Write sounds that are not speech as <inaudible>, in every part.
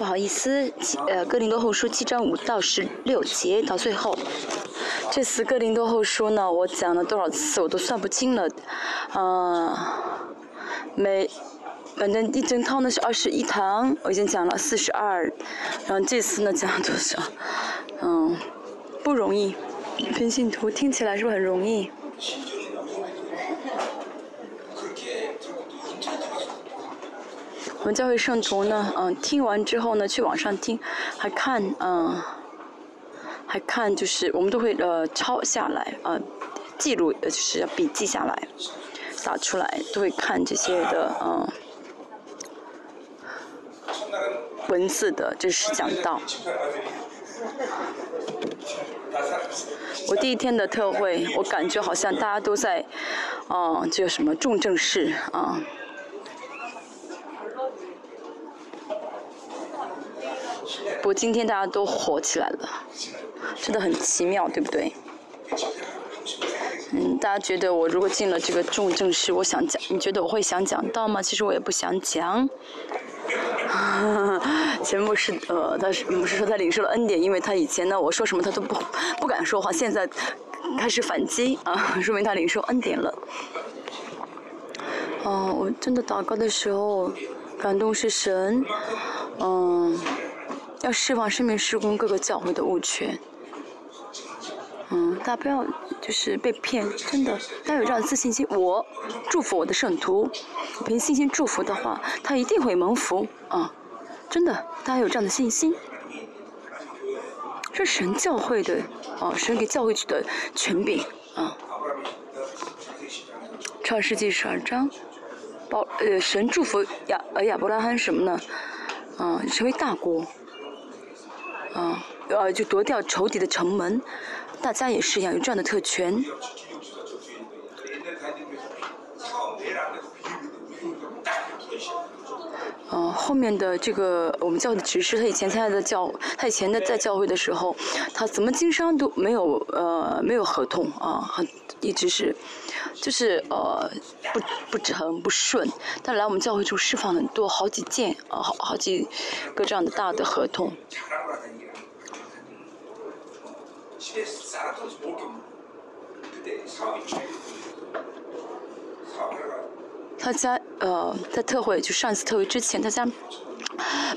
不好意思，呃，哥林多后书七章五到十六节到最后，这次哥林多后书呢，我讲了多少次我都算不清了，啊，每反正一整套呢是二十一堂，我已经讲了四十二，然后这次呢讲了多少？嗯，不容易，平信徒听起来是不是很容易？我们教会圣徒呢，嗯，听完之后呢，去网上听，还看，嗯，还看，就是我们都会呃抄下来，呃，记录，呃，就是笔记下来，打出来，都会看这些的，嗯，文字的，就是讲到。我第一天的特会，我感觉好像大家都在，嗯，叫什么重症室，啊。不过今天大家都火起来了，真的很奇妙，对不对？嗯，大家觉得我如果进了这个重症室，我想讲，你觉得我会想讲到吗？其实我也不想讲。<laughs> 前牧师呃，他是不是说他领受了恩典？因为他以前呢，我说什么他都不不敢说话，现在开始反击啊，<laughs> 说明他领受恩典了。哦，我真的祷告的时候，感动是神，嗯。要释放生命施工各个教会的物权，嗯，大家不要就是被骗，真的，大家有这样的自信心，我祝福我的圣徒，凭信心祝福的话，他一定会蒙福啊，真的，大家有这样的信心，是神教会的，哦，神给教会去的权柄啊，创世纪十二章，保呃神祝福亚呃亚伯拉罕什么呢？啊，成为大国。啊，呃，就夺掉仇敌的城门，大家也是一样，有这样的特权。嗯，后面的这个我们教的执事，他以前参加的教，他以前的在教会的时候，他怎么经商都没有呃没有合同啊，很一直是，就是呃不不成不顺，但来我们教会就释放很多好几件啊好好几个这样的大的合同。他家呃，在特惠就上次特惠之前，他家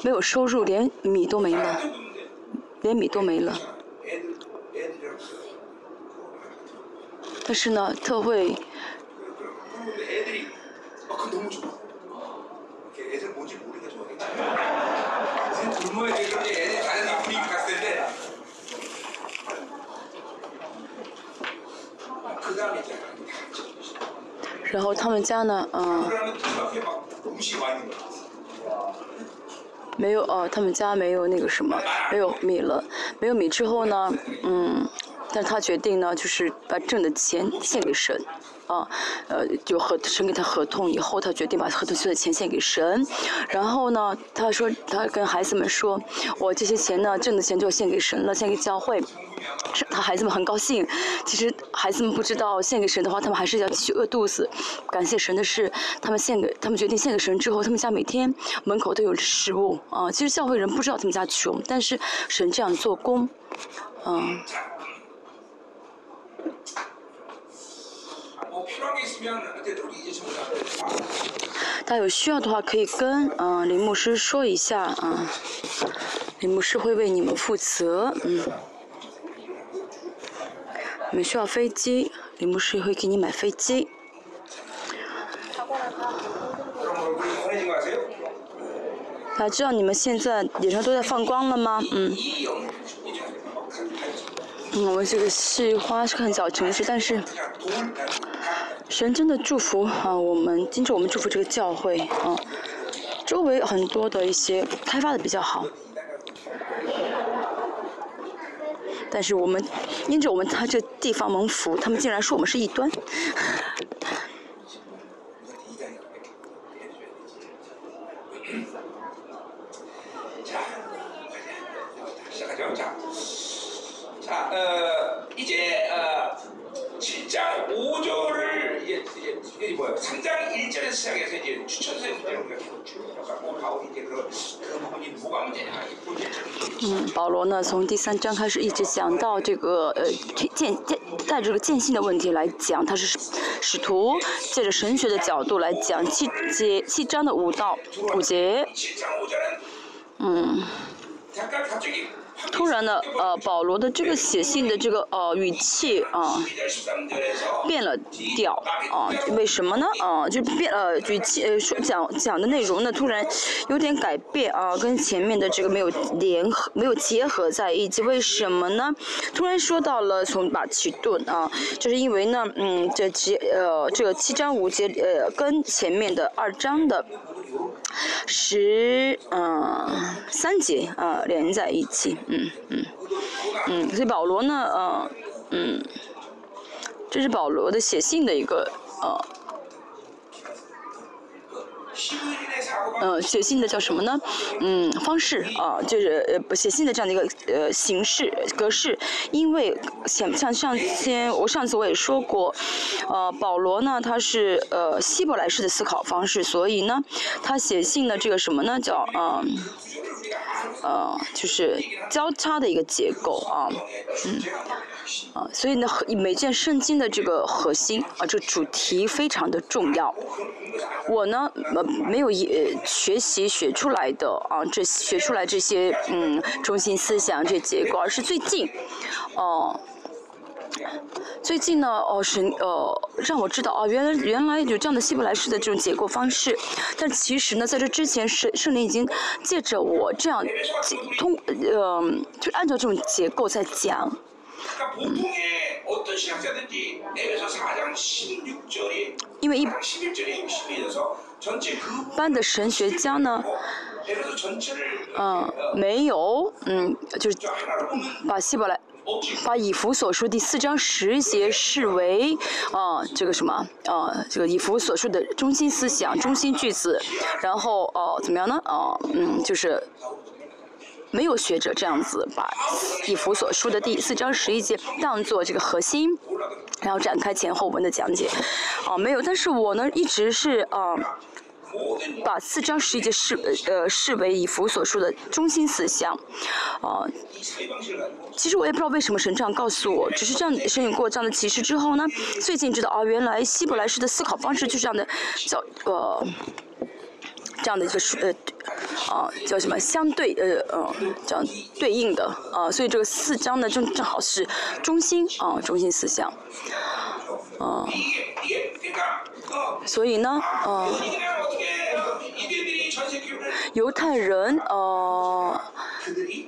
没有收入，连米都没了，连米都没了。但是呢，特会。然后他们家呢，嗯，没有哦，他们家没有那个什么，没有米了，没有米之后呢，嗯，但他决定呢，就是把挣的钱献给神。啊，呃，就合神给他合同以后，他决定把合同所的钱献给神。然后呢，他说他跟孩子们说，我这些钱呢，挣的钱就献给神了，献给教会。他孩子们很高兴。其实孩子们不知道，献给神的话，他们还是要继续饿肚子。感谢神的是，他们献给他们决定献给神之后，他们家每天门口都有食物。啊，其实教会人不知道他们家穷，但是神这样做工，嗯。大家有需要的话，可以跟嗯林牧师说一下啊，林牧师会为你们负责，嗯。你们需要飞机，林牧师会给你买飞机。大家知道你们现在脸上都在放光了吗？嗯。我们这个是花是很小城市，但是。神真的祝福啊！我们今着我们祝福这个教会啊，周围很多的一些开发的比较好，但是我们因着我们他这地方蒙福，他们竟然说我们是异端。嗯保罗呢从第三章开始一直讲到这个呃见见在这个见信的问题来讲他是使徒借着神学的角度来讲七节七章的五到五节。嗯。突然呢，呃，保罗的这个写信的这个呃语气啊，变了调啊，为什么呢？啊，就变呃语气呃说讲讲的内容呢，突然有点改变啊，跟前面的这个没有联合没有结合在一起，为什么呢？突然说到了从马其顿啊，就是因为呢，嗯，这节呃这个七章五节呃跟前面的二章的。十嗯三节啊连在一起，嗯嗯嗯，所以保罗呢，呃嗯，这是保罗的写信的一个呃。呃，写信的叫什么呢？嗯，方式啊，就是呃，写信的这样的一个呃形式格式。因为像像上先我上次我也说过，呃，保罗呢他是呃希伯来式的思考方式，所以呢，他写信的这个什么呢？叫呃呃，就是交叉的一个结构啊，嗯。啊，所以呢，每件圣经的这个核心啊，这主题非常的重要。我呢，呃，没有也学习学出来的啊，这学出来这些嗯中心思想这结构，而是最近，哦，最近呢，哦神呃让我知道啊，原来原来有这样的希伯来式的这种结构方式，但其实呢，在这之前圣圣灵已经借着我这样通呃，就按照这种结构在讲。因为一般的神学家呢，嗯，没有，嗯，就是把希伯来，把以弗所书第四章十节视为，啊，这个什么，啊，这个以弗所书的中心思想、中心句子，然后，哦，怎么样呢？哦，嗯，就是。没有学者这样子把以弗所书的第四章十一节当做这个核心，然后展开前后文的讲解，哦，没有。但是我呢，一直是啊，把四章十一节视呃视为以弗所书的中心思想，啊，其实我也不知道为什么神这样告诉我，只是这样神有过这样的启示之后呢，最近知道啊，原来希伯来式的思考方式就是这样的，叫呃。这样的一个呃，啊叫什么相对呃呃这样对应的啊，所以这个四章呢正正好是中心啊中心思想，啊，所以呢啊。犹太人，呃，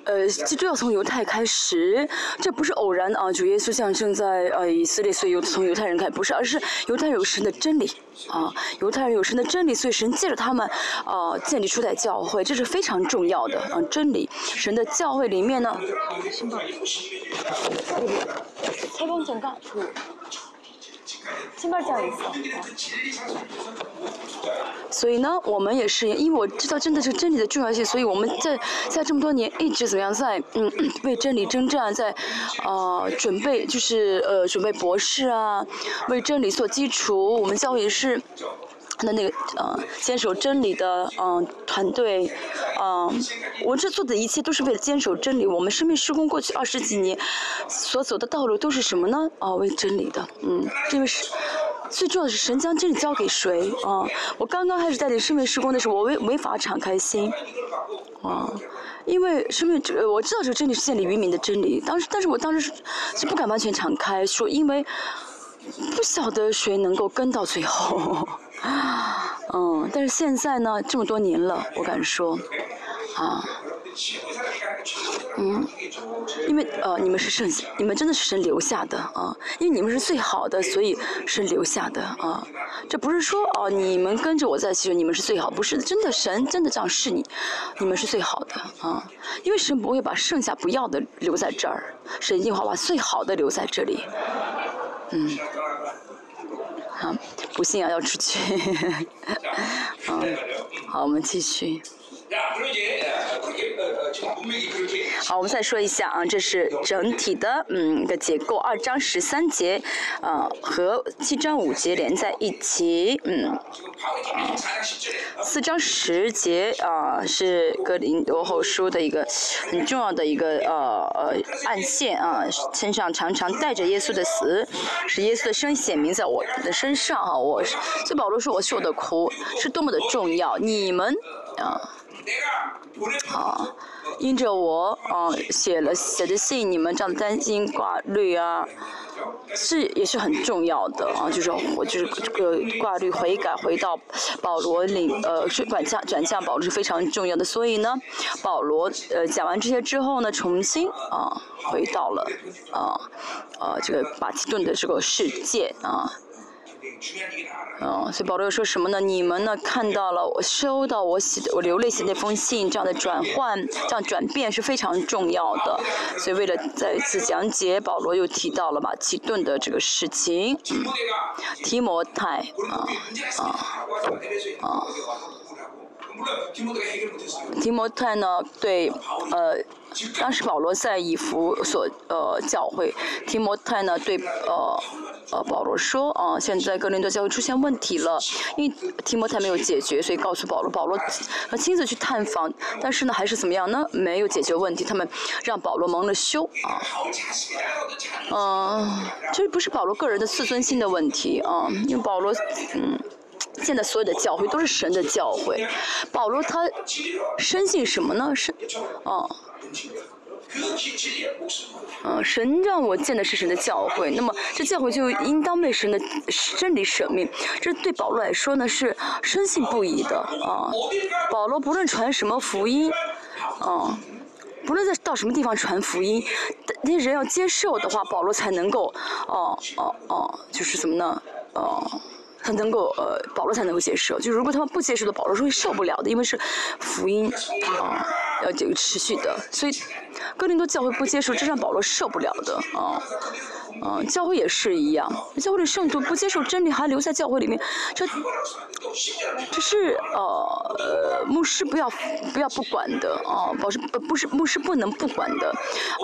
呃，基督要从犹太开始，这不是偶然啊！主耶稣象征在呃以色列，所以由从犹太人开始，不是，而是犹太人有神的真理啊，犹太人有神的真理，所以神借着他们啊建立出代教会，这是非常重要的啊真理。神的教会里面呢。<laughs> <laughs> 所以呢，我们也是，因为我知道真的是真理的重要性，所以我们在在这么多年一直怎么样，在嗯为真理征战，在呃准备就是呃准备博士啊，为真理做基础。我们教会是。他的那个呃，坚守真理的嗯团队，嗯，我这做的一切都是为了坚守真理。我们生命施工过去二十几年所走的道路都是什么呢？啊，为真理的，嗯，因为是最重要的是神将真理交给谁啊？我刚刚开始带领生命施工的时候，我没没法敞开心，啊，因为生命我知道这个真理是建立于民的真理，当时但是我当时是是不敢完全敞开说，因为不晓得谁能够跟到最后。嗯，但是现在呢，这么多年了，我敢说，啊，嗯，因为呃，你们是剩下，你们真的是神留下的啊，因为你们是最好的，所以是留下的啊。这不是说哦，你们跟着我在一起，你们是最好，不是真的，神真的这样是你，你们是最好的啊，因为神不会把剩下不要的留在这儿，神一定会把最好的留在这里，嗯。好，不信啊，要出去。<laughs> 嗯，好，我们继续。好，我们再说一下啊，这是整体的嗯一个结构，二章十三节，啊和七章五节连在一起，嗯，四章十节啊是格林多后书的一个很重要的一个呃呃暗线啊，身上常常带着耶稣的死，使耶稣的生显明在我的身上啊，我是，所以保罗说我受的苦是多么的重要，你们啊。啊，因着我啊写了写的信，你们这样担心挂虑啊，是也是很重要的啊，就是我就是这个挂虑悔改回到保罗领呃是转向转向保罗是非常重要的，所以呢，保罗呃讲完这些之后呢，重新啊回到了啊啊这个马其顿的这个世界啊。嗯，所以保罗又说什么呢？你们呢看到了我收到我写的我流泪写那封信，这样的转换，这样转变是非常重要的。所以为了再一次讲解，保罗又提到了马其顿的这个事情。提摩太啊啊啊！提摩太呢？对，呃。当时保罗在以弗所呃教会，提摩太呢对呃呃保罗说啊，现在格林多教会出现问题了，因为提摩太没有解决，所以告诉保罗，保罗他亲自去探访，但是呢还是怎么样呢？没有解决问题，他们让保罗蒙了羞啊，嗯，这不是保罗个人的自尊心的问题啊，因为保罗嗯。现在所有的教会都是神的教会，保罗他深信什么呢？是，哦，嗯，神让我见的是神的教会，那么这教会就应当为神的真理舍命。这对保罗来说呢是深信不疑的啊。保罗不论传什么福音，啊，不论在到什么地方传福音，那人要接受的话，保罗才能够，哦哦哦，就是怎么呢？哦。他能够呃，保罗才能够接受。就如果他们不接受的，保罗是会受不了的，因为是福音啊，要这个持续的。所以，哥林多教会不接受，这让保罗受不了的啊。嗯，教会也是一样，教会的圣徒不接受真理，还留在教会里面，这这是呃牧师不要不要不管的啊，保持不不是牧师不能不管的，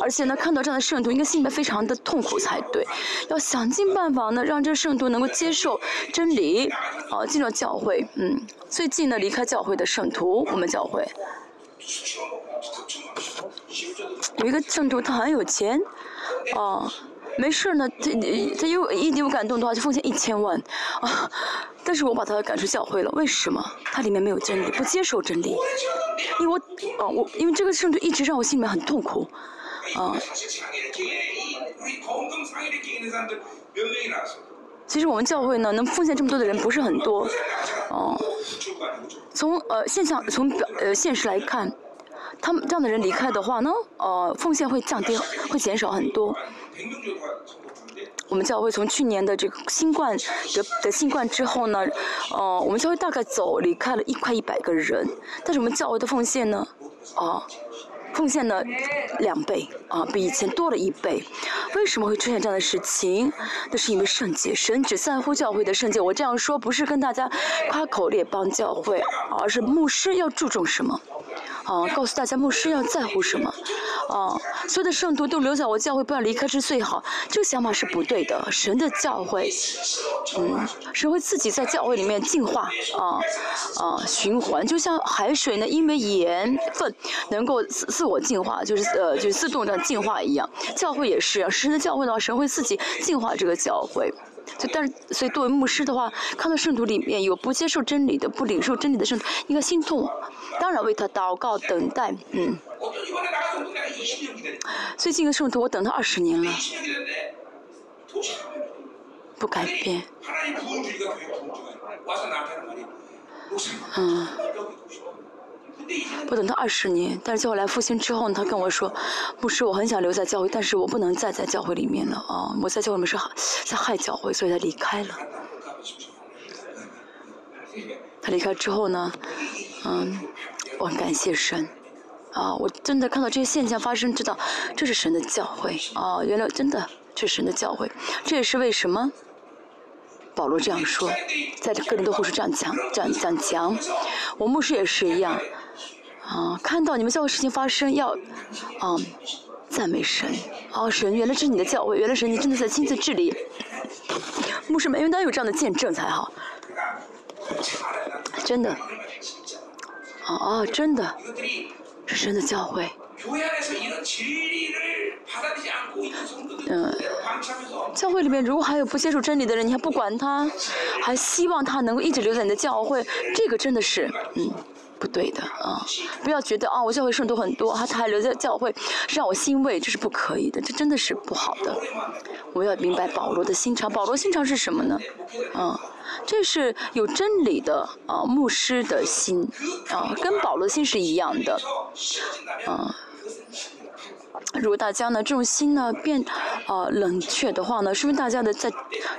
而且呢，看到这样的圣徒，应该心里面非常的痛苦才对，要想尽办法呢，让这圣徒能够接受真理，啊，进入教会，嗯，最近呢离开教会的圣徒，我们教会有一个圣徒，他很有钱，啊。没事呢，他他有一点有感动的话，就奉献一千万，啊！但是我把他赶出教会了，为什么？他里面没有真理，不接受真理。因为我，啊，我因为这个圣徒一直让我心里面很痛苦，啊。其实我们教会呢，能奉献这么多的人不是很多，哦。从呃现象，从表呃现实来看，他们这样的人离开的话呢，呃，奉献会降低，会减少很多。我们教会从去年的这个新冠得得新冠之后呢，呃，我们教会大概走离开了一快一百个人，但是我们教会的奉献呢，啊，奉献呢两倍啊，比以前多了一倍。为什么会出现这样的事情？那是因为圣洁，神只在乎教会的圣洁。我这样说不是跟大家夸口列邦教会，而是牧师要注重什么。啊，告诉大家牧师要在乎什么？啊，所有的圣徒都留在我教会，不要离开是最好。这个想法是不对的。神的教会，嗯，神会自己在教会里面净化，啊啊，循环，就像海水呢，因为盐分能够自自我净化，就是呃，就是自动的净化一样。教会也是，神的教会的话，神会自己净化这个教会。就但是，所以作为牧师的话，看到圣徒里面有不接受真理的、不领受真理的圣徒，应该心痛。当然为他祷告、等待，嗯。最近的圣徒，我等他二十年了，不改变。嗯。我等他二十年，但是最后来复兴之后呢，他跟我说，牧师，我很想留在教会，但是我不能再在教会里面了啊！我在教会里面是在害教会，所以他离开了。他离开之后呢，嗯，我很感谢神，啊，我真的看到这些现象发生，知道这是神的教会啊！原来真的这是神的教会，这也是为什么保罗这样说，在这个人的护士这样讲，这样讲讲，我牧师也是一样。啊，看到你们教会事情发生，要啊赞美神。哦，神，原来是你的教会，原来神你真的在亲自治理。牧师们应当有这样的见证才好。真的。哦哦，真的，是神的教会。嗯，教会里面如果还有不接受真理的人，你还不管他，还希望他能够一直留在你的教会，这个真的是，嗯，不对的啊！不要觉得啊，我教会圣徒很多，他他还留在教会，让我欣慰，这是不可以的，这真的是不好的。我要明白保罗的心肠，保罗心肠是什么呢？啊，这是有真理的啊，牧师的心啊，跟保罗心是一样的，啊。如果大家呢这种心呢变啊冷却的话呢，说明大家的在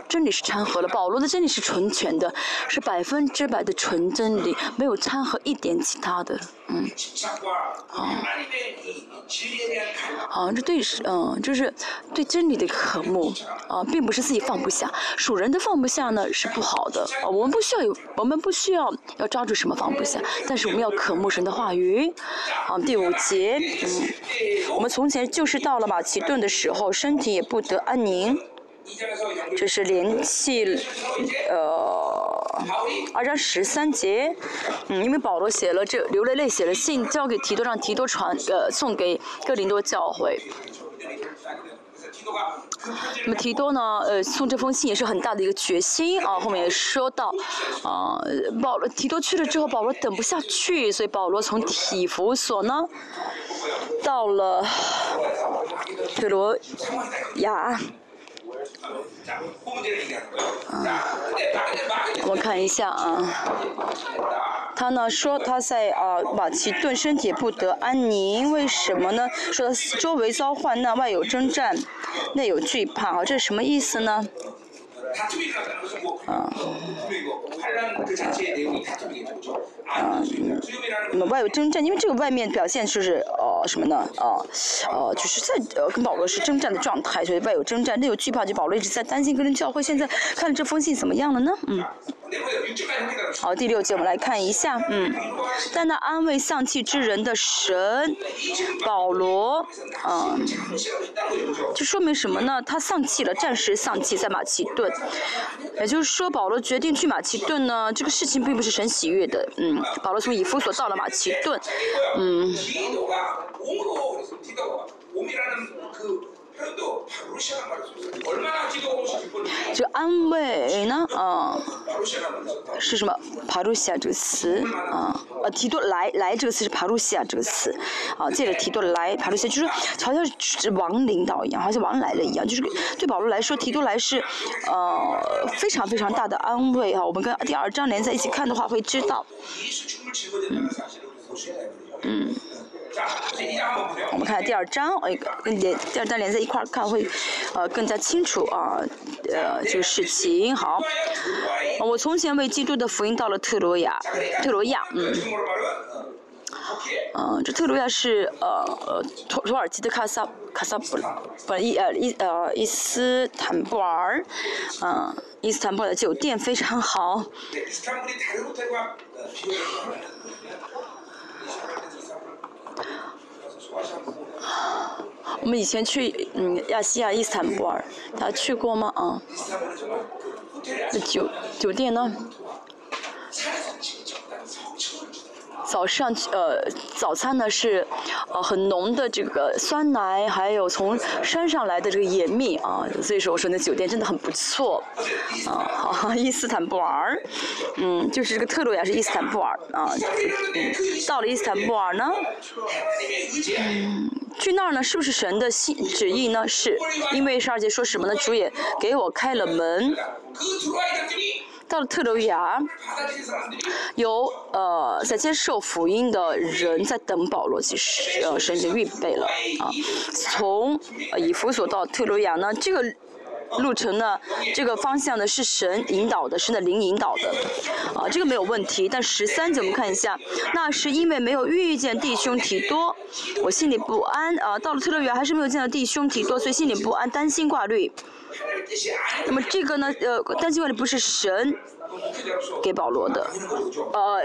真理是掺和了。保罗的真理是纯全的，是百分之百的纯真理，没有掺和一点其他的。嗯，好，啊，这对是嗯，就是对真理的渴慕啊，并不是自己放不下。属人的放不下呢是不好的啊，我们不需要有，我们不需要要抓住什么放不下，但是我们要渴慕神的话语。啊，第五节，嗯，我们从前就是到了马其顿的时候，身体也不得安宁。这是连气，呃，二章十三节，嗯，因为保罗写了这流泪泪写了信交给提多，让提多传，呃，送给哥林多教会。那么提多呢，呃，送这封信也是很大的一个决心啊。后面也说到，啊，保罗提多去了之后，保罗等不下去，所以保罗从体服所呢，到了特罗亚。我看一下啊，他呢说他在啊马其顿身体不得安宁，为什么呢？说周围遭患难，外有征战，内有惧怕，啊，这是什么意思呢？啊，啊，那么外有征战，因为这个外面表现就是呃什么呢？啊，呃，就是在呃跟保罗是征战的状态，所以外有征战，内有惧怕，就保罗一直在担心跟人教会现在看这封信怎么样了呢？嗯。好，第六节我们来看一下，嗯，在那安慰丧气之人的神，保罗，嗯，这说明什么呢？他丧气了，暂时丧气在马其顿，也就是说保罗决定去马其顿呢，这个事情并不是神喜悦的，嗯，保罗从以弗所到了马其顿，嗯。这个安慰呢，啊，<gasps> 是什么？帕鲁西亚这个词，啊，呃，提多来来这个词是帕鲁西亚这个词，啊，借着提多来，帕鲁西亚就是好像是王领导一样，好像王来了一样，就是对保罗来说，提多来是，呃，非常非常大的安慰啊。我们跟第二章连在一起看的话，会知道，嗯，嗯。我们看第二章，呃，跟连第二章连在一块儿看会，呃，更加清楚啊，呃，这个事情好。我从前为基督的福音到了特罗亚，特罗亚，嗯，嗯，这特罗亚是呃呃土土耳其的卡萨卡萨布，不伊呃伊呃伊斯坦布尔，嗯，伊斯坦布尔的酒店非常好。我们以前去嗯亚细亚伊斯坦布尔，他去过吗？啊，那酒酒店呢？早上呃早餐呢是呃很浓的这个酸奶，还有从山上来的这个盐蜜啊，所以说我说那酒店真的很不错啊。好，伊斯坦布尔，嗯，就是这个特洛亚是伊斯坦布尔啊。到了伊斯坦布尔呢，嗯，去那儿呢是不是神的心旨意呢？是因为十二节说什么呢？主也给我开了门。到了特鲁亚，有呃在接受福音的人在等保罗，其实呃神已经预备了啊。从呃以弗所到特鲁亚呢，这个路程呢，这个方向呢是神引导的，是的灵引导的，啊，这个没有问题。但十三节我们看一下，那是因为没有遇见弟兄提多，我心里不安啊。到了特勒园还是没有见到弟兄提多，所以心里不安，担心挂虑。那么这个呢，呃，担心挂虑不是神。给保罗的，呃，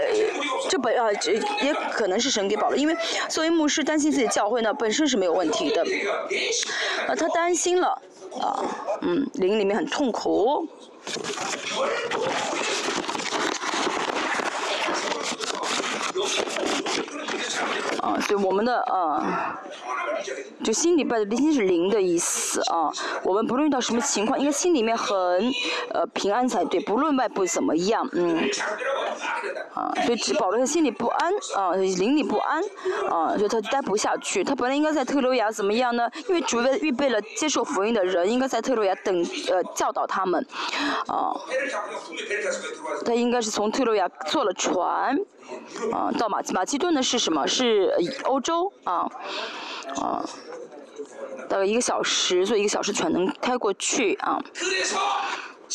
这本啊，这也可能是神给保罗，因为作为牧师担心自己教会呢，本身是没有问题的，啊，他担心了，啊，嗯，灵里面很痛苦。啊，<laughs> 对我们的啊，就心里拜的灵是零的意思啊。我们不论遇到什么情况，应该心里面很呃平安才对，不论外部怎么样，嗯。啊，所以只保罗他心里不安啊，灵里不安啊，所以他待不下去。他本来应该在特洛亚怎么样呢？因为主备预备了接受福音的人，应该在特洛亚等呃教导他们啊。他应该是从特洛亚坐了船。啊，到马马其顿呢是什么？是欧洲啊，啊，大概一个小时，所以一个小时全能开过去啊，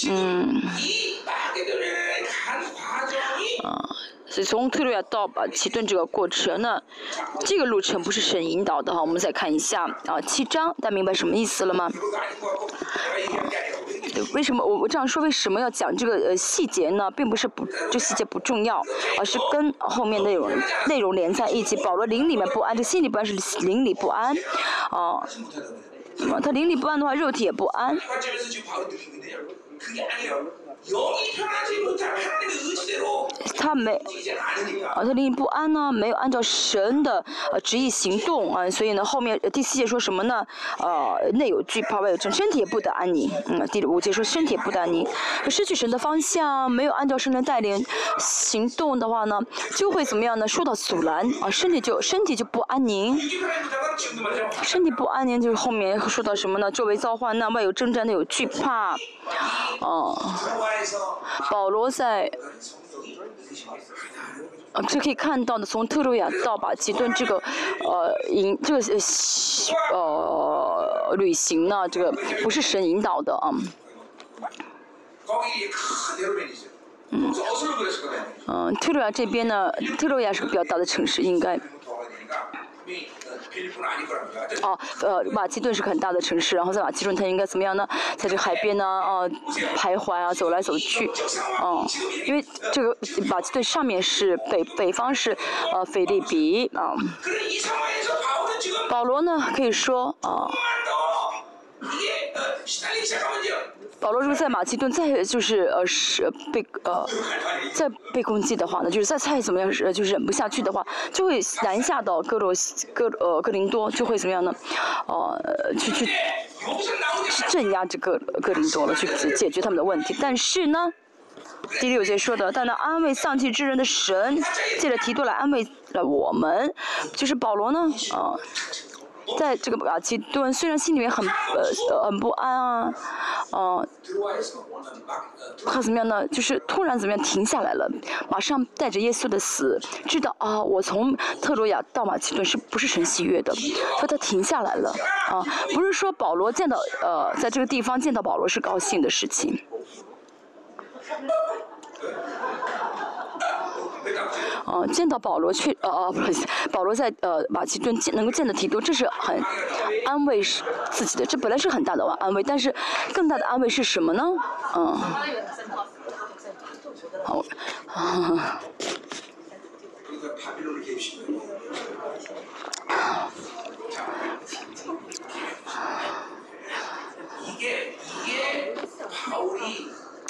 嗯，啊，所以从特洛亚到马其顿这个过程呢，这个路程不是神引导的哈，我们再看一下啊，七章，大家明白什么意思了吗？为什么我我这样说？为什么要讲这个呃细节呢？并不是不这细节不重要，而是跟后面内容内容连在一起。保罗灵里面不安，这心里不安是灵里不安，哦，他灵里不安的话，肉体也不安。他没，啊，他灵不安呢，没有按照神的呃旨意行动啊，所以呢，后面第四节说什么呢？呃，内有惧怕，外有争，身体也不得安宁。嗯，第五节说身体也不得安宁，失去神的方向，没有按照神的带领行动的话呢，就会怎么样呢？受到阻拦啊，身体就身体就不安宁，身体不安宁就是后面说到什么呢？周围遭患难，外有征战，内有惧怕，哦。保罗在，呃，这可以看到的，从特洛亚到马其顿这个，呃，引这个呃旅行呢，这个不是神引导的啊。嗯，特洛亚这边呢，特洛亚是个比较大的城市，应该。哦，呃，马其顿是个很大的城市，然后在马其顿它应该怎么样呢？在这海边呢，啊，徘徊啊，走来走去，哦，因为这个马其顿上面是北北方是呃菲利比啊，保罗呢可以说啊。保罗如果在马其顿再就是呃是被呃再被攻击的话呢，就是再再怎么样是就忍不下去的话，就会南下到哥罗西哥呃哥林多，就会怎么样呢？呃去去去镇压这个哥林多了，去解决他们的问题。但是呢，第六节说的，但那安慰丧气之人的神，借着提多来安慰了我们，就是保罗呢啊。在这个马其顿，虽然心里面很呃很不安啊，嗯，他怎么样呢？就是突然怎么样停下来了，马上带着耶稣的死，知道啊，我从特洛亚到马其顿是不是神喜悦的？说他停下来了，啊，不是说保罗见到呃在这个地方见到保罗是高兴的事情。嗯，见到保罗去，呃呃，不好意思，保罗在呃马其顿见能够见到提多，这是很安慰自己的，这本来是很大的安慰，但是更大的安慰是什么呢？嗯，好，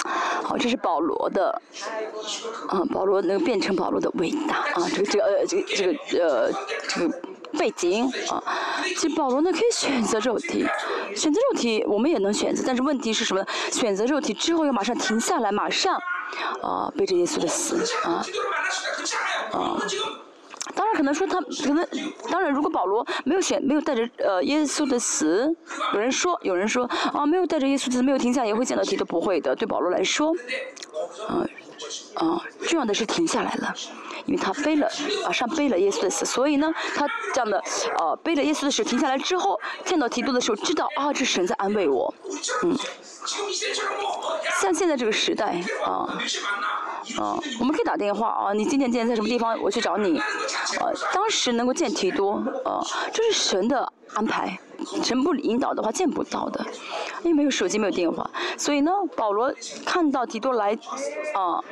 好，这是保罗的，啊，保罗能变成保罗的伟大啊，这个这个呃这个这个呃这个背景啊，其实保罗呢可以选择肉体，选择肉体我们也能选择，但是问题是什么？选择肉体之后要马上停下来，马上啊背着耶稣的死啊啊。当然可能说他可能，当然如果保罗没有选没有带着呃耶稣的死，有人说有人说啊没有带着耶稣的死没有停下也会见到题都不会的，对保罗来说，啊啊重要的是停下来了，因为他背了啊上背了耶稣的死，所以呢，他这样的呃背了耶稣的手停下来之后，见到提督的时候，知道啊，这神在安慰我，嗯，像现在这个时代啊。啊，我们可以打电话啊，你今天今天在什么地方？我去找你。呃，当时能够见提多，呃，这是神的安排，神不引导的话见不到的，因为没有手机没有电话，所以呢，保罗看到提多来，啊，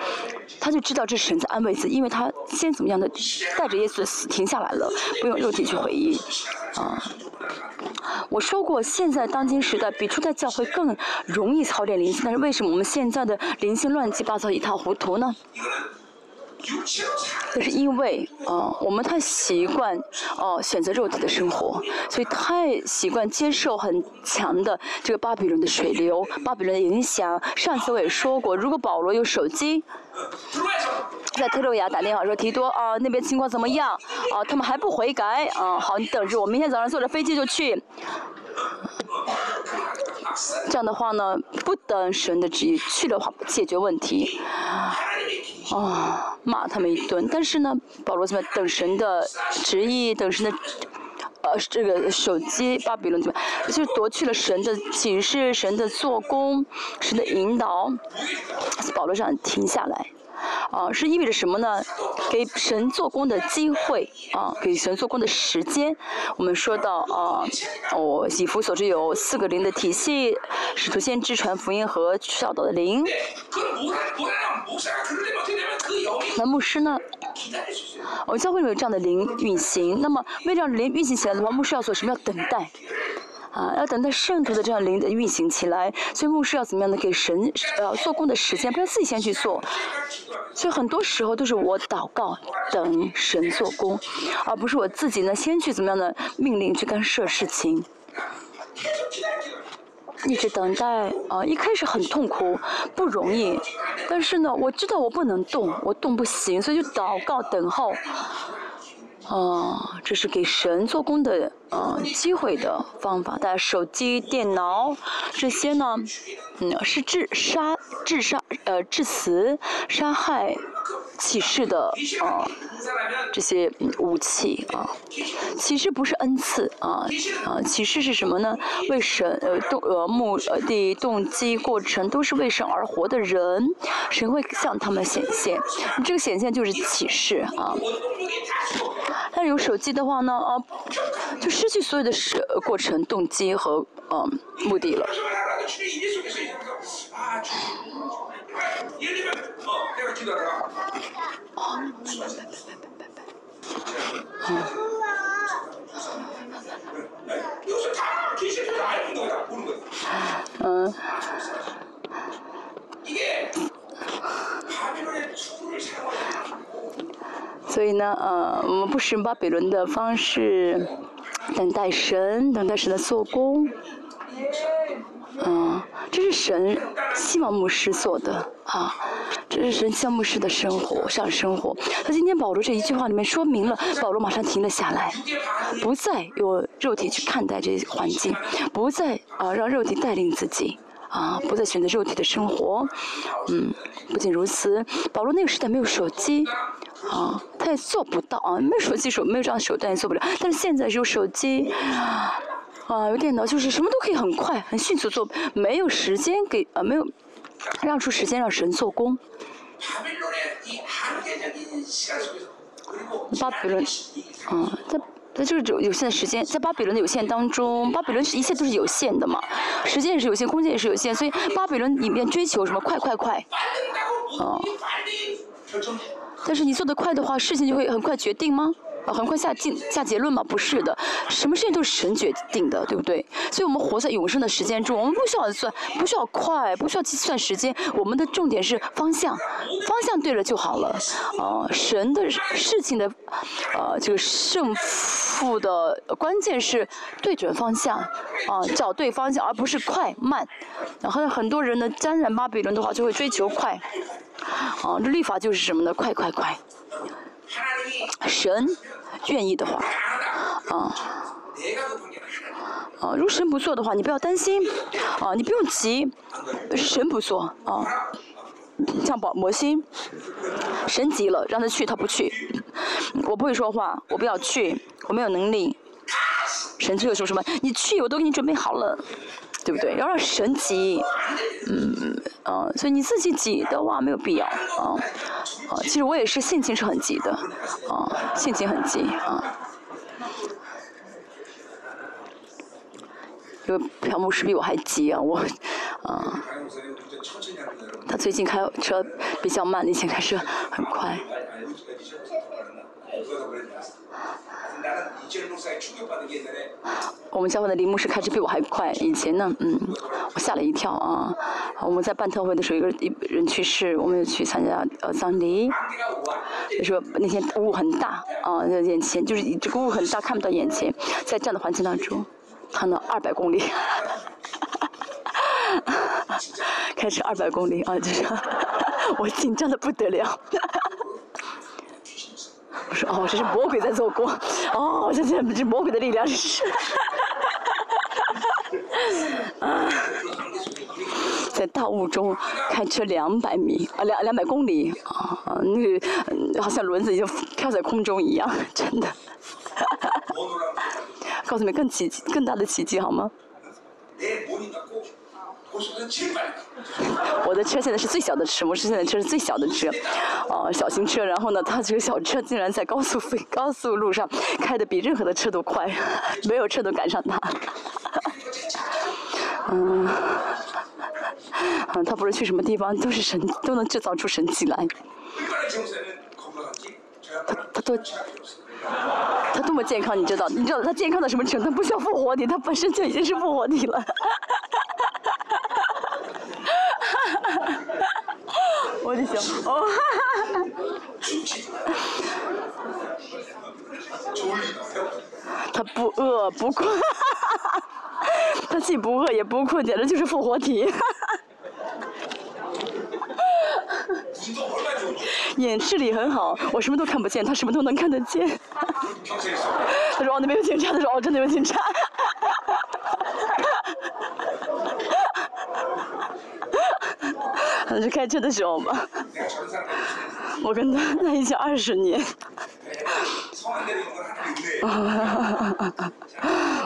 他就知道这是神在安慰自己，因为他先怎么样的带着耶稣的死停下来了，不用肉体去回忆，啊。我说过，现在当今时代比初代教会更容易操练灵性，但是为什么我们现在的灵性乱七八糟、一塌糊涂呢？这是因为，呃，我们太习惯，哦，选择肉体的生活，所以太习惯接受很强的这个巴比伦的水流、巴比伦的影响。上次我也说过，如果保罗有手机，在特洛亚打电话说提多啊，那边情况怎么样？啊，他们还不悔改？啊，好，你等着，我明天早上坐着飞机就去。这样的话呢，不等神的旨意去的话，解决问题。啊，骂他们一顿。但是呢，保罗怎么等神的旨意，等神的呃这个手机巴比伦怎么，就夺去了神的启示、神的做工、神的引导。保罗上停下来。啊，是意味着什么呢？给神做工的机会啊，给神做工的时间。我们说到啊，我以弗所知有四个灵的体系，使徒先知传福音和教导的灵。那牧师呢？我教会里有这样的灵运行。那么，为了让灵运行起来的话，牧师要做什么？要等待。啊，要等待圣徒的这样灵的运行起来，所以牧师要怎么样的给神呃做工的时间，不要自己先去做。所以很多时候都是我祷告等神做工，而不是我自己呢先去怎么样的命令去干涉事情。一直等待啊，一开始很痛苦，不容易，但是呢，我知道我不能动，我动不行，所以就祷告等候。啊，这是给神做工的啊机会的方法。但手机、电脑这些呢，嗯，是致杀、致杀、呃致死、杀害。启示的啊，这些武器啊，启示不是恩赐啊啊，启示是什么呢？为神呃动呃目呃的动机过程都是为神而活的人，神会向他们显现，这个显现就是启示啊。但是有手机的话呢啊，就失去所有的是过程动机和嗯目的了。嗯。所以呢，呃，我们不使用巴比伦的方式等待神，等待神的做工。嗯，这是神希望牧师做的啊，这是神向牧师的生活上生活。那今天保罗这一句话里面说明了，保罗马上停了下来，不再用肉体去看待这些环境，不再啊让肉体带领自己啊，不再选择肉体的生活。嗯，不仅如此，保罗那个时代没有手机啊，他也做不到啊，没有手机手没有这样的手段也做不了。但是现在有手机。啊，有电脑就是什么都可以很快、很迅速做，没有时间给啊没有让出时间让神做工。巴比伦，嗯，在在就是有有限的时间，在巴比伦的有限当中，巴比伦是一切都是有限的嘛，时间也是有限，空间也是有限，所以巴比伦里面追求什么快快快，啊，但是你做得快的话，事情就会很快决定吗？啊，很快下进下结论吗？不是的，什么事情都是神决定的，对不对？所以我们活在永生的时间中，我们不需要算，不需要快，不需要计算时间，我们的重点是方向，方向对了就好了。啊，神的事情的，呃，这个胜负的关键是对准方向，啊，找对方向，而不是快慢。然后很多人呢，沾染巴比伦的话，就会追求快，啊，这律法就是什么呢？快快快。神愿意的话，啊，啊，如果神不做的话，你不要担心，啊，你不用急，神不做，啊，像保摩西，神急了，让他去，他不去。我不会说话，我不要去，我没有能力。神这个说什么？你去，我都给你准备好了，对不对？要让神急，嗯嗯，所以你自己急的话没有必要啊啊。其实我也是性情是很急的啊，性情很急啊。因为朴牧师比我还急啊，我啊。他最近开车比较慢，以前开车很快。我们教会的林牧师开车比我还快，以前呢，嗯，我吓了一跳啊。我们在办特会的时候，一个一人去世，我们去参加呃葬礼。就说那天雾很大啊，眼前就是这个雾很大，看不到眼前，在这样的环境当中，看到二百公里。<laughs> 开车二百公里啊，就是 <laughs> 我紧张的不得了。我说哦，这是魔鬼在做工，哦，这这这魔鬼的力量是。啊，在大雾中开车两百米啊，两两百公里啊，那个好像轮子已经飘在空中一样，真的。告诉你们更奇迹更大的奇迹好吗？我的车现在是最小的车，我是现在车是最小的车，哦，小型车。然后呢，他这个小车竟然在高速飞高速路上开的比任何的车都快，没有车都赶上他。嗯，嗯，他不是去什么地方都是神都能制造出神迹来。他他多他多么健康，你知道？你知道他健康到什么程度？不需要复活体，他本身就已经是复活体了。我就行，哦，他不饿不困，他既不饿也不困，简直就是复活体。眼视力很好，我什么都看不见，他什么都能看得见。他说：“哦，那边有警察。”他说：“哦，真的有警察。”可能是开车的时候吧。我跟他在一起二十年。<laughs>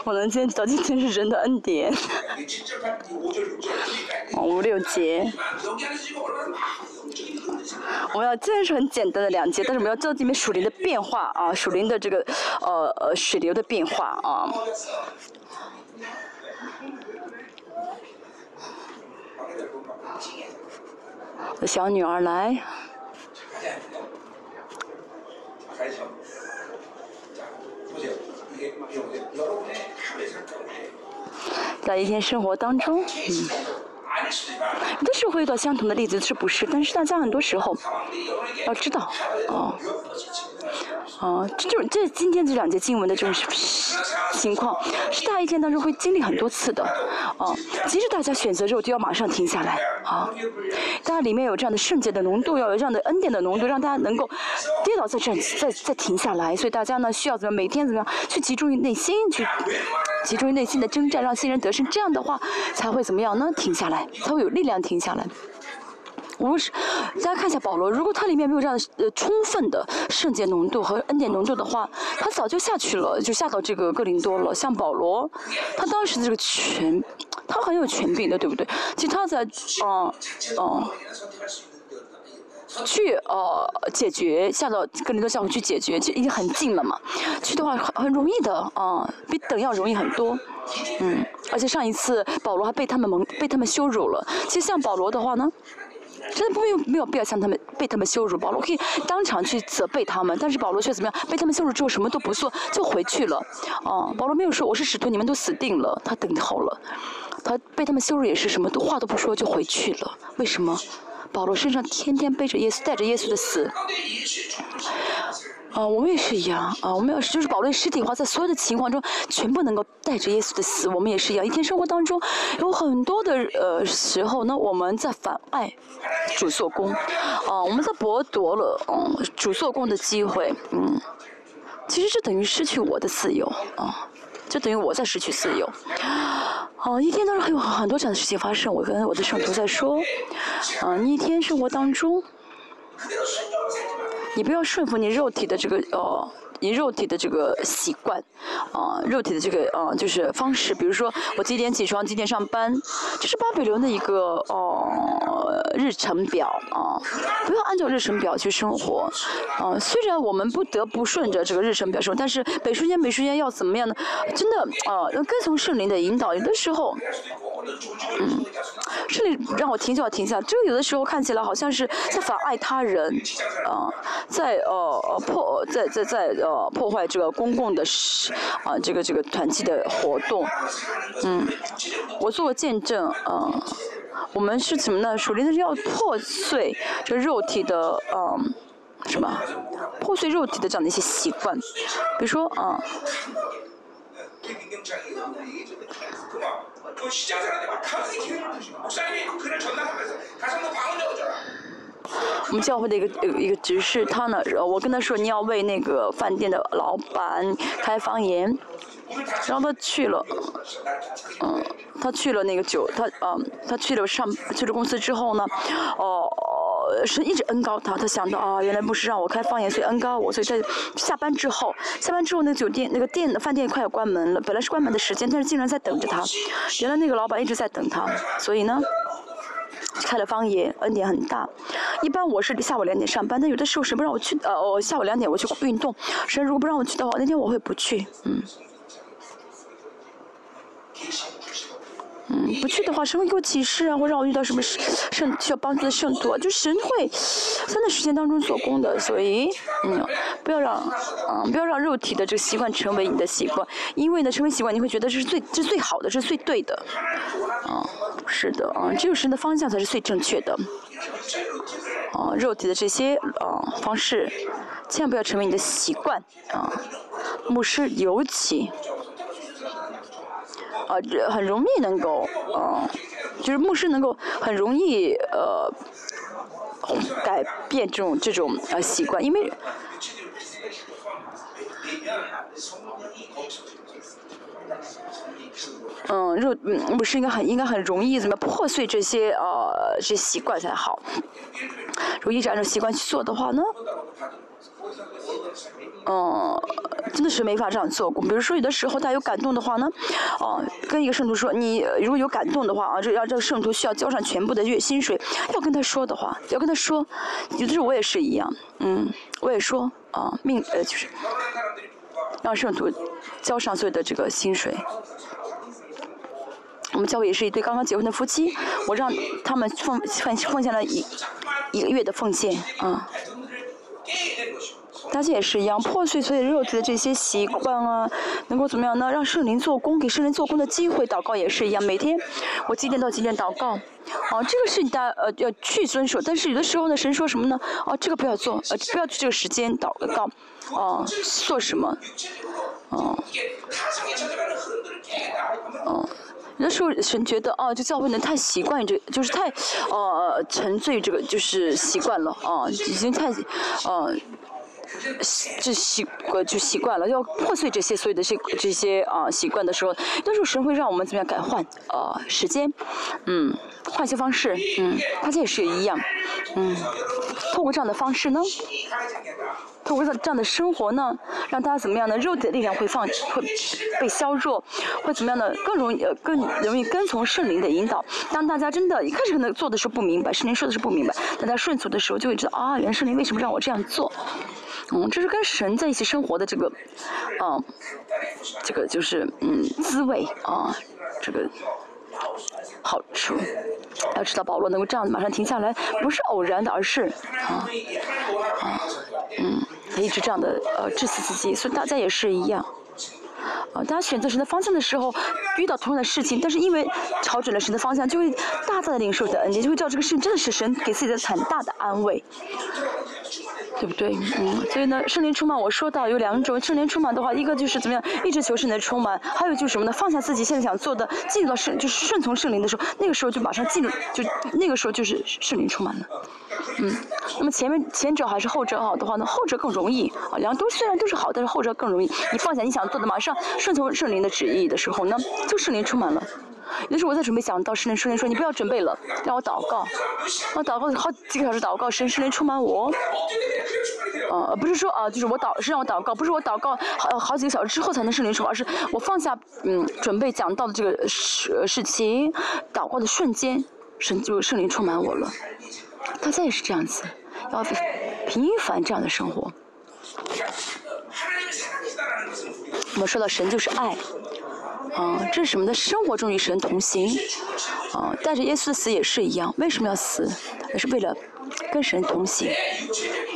我能坚持到今天是人的恩典。五六节。我们要虽然是很简单的两节，但是我们要知道里面属灵的变化啊，属灵的这个呃呃水流的变化啊。小女儿来。在一天生活当中，嗯，有的会遇到相同的例子，是不是？但是大家很多时候要知道，哦。哦，这就是这今天这两节经文的这种情况，是大家一天当中会经历很多次的，哦，即使大家选择之后就要马上停下来，啊，大家里面有这样的圣洁的浓度，要有这样的恩典的浓度，让大家能够跌倒再站，再再停下来，所以大家呢需要怎么每天怎么样去集中于内心，去集中于内心的征战，让新人得胜，这样的话才会怎么样呢？停下来，才会有力量停下来。无论是大家看一下保罗，如果他里面没有这样的呃充分的圣洁浓度和恩典浓度的话，他早就下去了，就下到这个哥林多了。像保罗，他当时的这个权，他很有权柄的，对不对？其实他在嗯嗯去呃解决下到哥林多教会去解决，就已经很近了嘛。去的话很很容易的啊，比等要容易很多。嗯，而且上一次保罗还被他们蒙被他们羞辱了。其实像保罗的话呢。真的不没有没有必要向他们被他们羞辱，保罗可以当场去责备他们，但是保罗却怎么样？被他们羞辱之后什么都不做就回去了。啊，保罗没有说我是使徒，你们都死定了，他等好了。他被他们羞辱也是什么都话都不说就回去了。为什么？保罗身上天天背着耶稣，带着耶稣的死。啊，我们也是一样啊，我们要是就是保罗实体化，在所有的情况中，全部能够带着耶稣的死，我们也是一样。一天生活当中，有很多的呃时候呢，我们在妨碍主做工，啊，我们在剥夺了嗯主做工的机会，嗯，其实这等于失去我的自由啊，就等于我在失去自由。哦，一天当中还有很多这样的事情发生。我跟我的圣徒在说，啊，你一天生活当中，你不要顺服你肉体的这个哦。你肉体的这个习惯，啊，肉体的这个啊，就是方式，比如说我几点起床，几点上班，这是巴比伦的一个哦日程表啊，不要按照日程表去生活，啊，虽然我们不得不顺着这个日程表生活，但是每瞬间每瞬间要怎么样呢？真的啊，要跟从圣灵的引导，有的时候。嗯，圣灵让我停就要停下，这个有的时候看起来好像是在妨碍他人，啊，在呃破在在在呃呃破坏这个公共的啊这个这个团契的活动，嗯，我做个见证啊，我们是怎么呢？首先是要破碎这肉体的嗯什么？破碎肉体的这样的一些习惯，比如说啊。我们教会的一个一个执事，他呢，我跟他说你要为那个饭店的老板开方言，然后他去了，嗯，他去了那个酒，他啊，他去了上去了公司之后呢，哦。是一直恩高他，他想到啊，原来不是让我开方言，所以恩高我，所以在下班之后，下班之后那个酒店那个店的饭店快要关门了，本来是关门的时间，但是竟然在等着他，原来那个老板一直在等他，所以呢，开了方言，恩典很大。一般我是下午两点上班，但有的时候神不让我去，呃，我下午两点我去运动，神如果不让我去的话，那天我会不去，嗯。嗯，不去的话，神会给我启示啊，会让我遇到什么圣需要帮助的圣徒啊，就神会在时间当中做工的，所以，嗯，不要让，嗯，不要让肉体的这个习惯成为你的习惯，因为呢，成为习惯你会觉得这是最这是最好的，这是最对的，啊，是的，啊，只有神的方向才是最正确的，啊，肉体的这些啊方式，千万不要成为你的习惯，啊，牧师尤其。啊，这很容易能够，嗯，就是牧师能够很容易呃改变这种这种呃习惯，因为，嗯，肉牧师应该很应该很容易怎么破碎这些呃这些习惯才好，如果一直按照习惯去做的话呢？嗯，真的是没法这样做过。比如说，有的时候他有感动的话呢，哦，跟一个圣徒说，你如果有感动的话啊，这要这个圣徒需要交上全部的月薪水，要跟他说的话，要跟他说，有的时候我也是一样，嗯，我也说啊，命呃就是让圣徒交上所有的这个薪水。我们教会也是一对刚刚结婚的夫妻，我让他们奉奉奉献了一一个月的奉献啊。大家也是一样，破碎所有肉体的这些习惯啊，能够怎么样呢？让圣灵做工，给圣灵做工的机会。祷告也是一样，每天我几点到几点祷告，哦，这个是你的呃要去遵守。但是有的时候呢，神说什么呢？哦，这个不要做，呃，不要去这个时间祷告，哦，做什么？哦，哦，有的时候神觉得哦，这教会人太习惯这，就是太呃沉醉这个就是习惯了啊，已经太呃。这习惯就习惯了，要破碎这些所有的这这些啊习惯的时候，但是神会让我们怎么样改换呃时间，嗯，换些方式，嗯，大家也是一样，嗯，透过这样的方式呢，透过这样的生活呢，让大家怎么样呢？肉体的力量会放会被削弱，会怎么样呢？更容易更容易跟从圣灵的引导。当大家真的一开始可能做的时候不明白，圣灵说的是不明白，但他顺从的时候就会知道啊，原来圣灵为什么让我这样做。嗯，这是跟神在一起生活的这个，嗯，这个就是嗯滋味啊，这个好处。要知道保罗能够这样马上停下来，不是偶然的，而是啊啊嗯，他一直这样的呃致死自己，所以大家也是一样。啊，大家选择神的方向的时候，遇到同样的事情，但是因为朝准了神的方向，就会大大的领受的恩典，就会知道这个事情真的是神给自己的很大的安慰。对不对？嗯，所以呢，圣灵充满，我说到有两种，圣灵充满的话，一个就是怎么样，一直求圣灵充满，还有就是什么呢？放下自己现在想做的，进入到圣，就是顺从圣灵的时候，那个时候就马上进入，就那个时候就是圣灵充满了。嗯，那么前面前者还是后者好的话呢？后者更容易啊，两都虽然都是好，但是后者更容易。你放下你想做的，马上顺从圣灵的旨意的时候呢，就圣灵充满了。那时候我在准备讲到圣灵，圣灵说你不要准备了，让我祷告。我祷告好几个小时祷告，神圣灵充满我。呃，不是说啊，就是我祷是让我祷告，不是我祷告好好几个小时之后才能圣灵充满，而是我放下嗯准备讲到的这个事事情，祷告的瞬间，神就圣灵充满我了。大家也是这样子，要平凡这样的生活。我们说到神就是爱，啊，这是什么呢？生活中与神同行，啊，带着耶稣的死也是一样。为什么要死？也是为了跟神同行，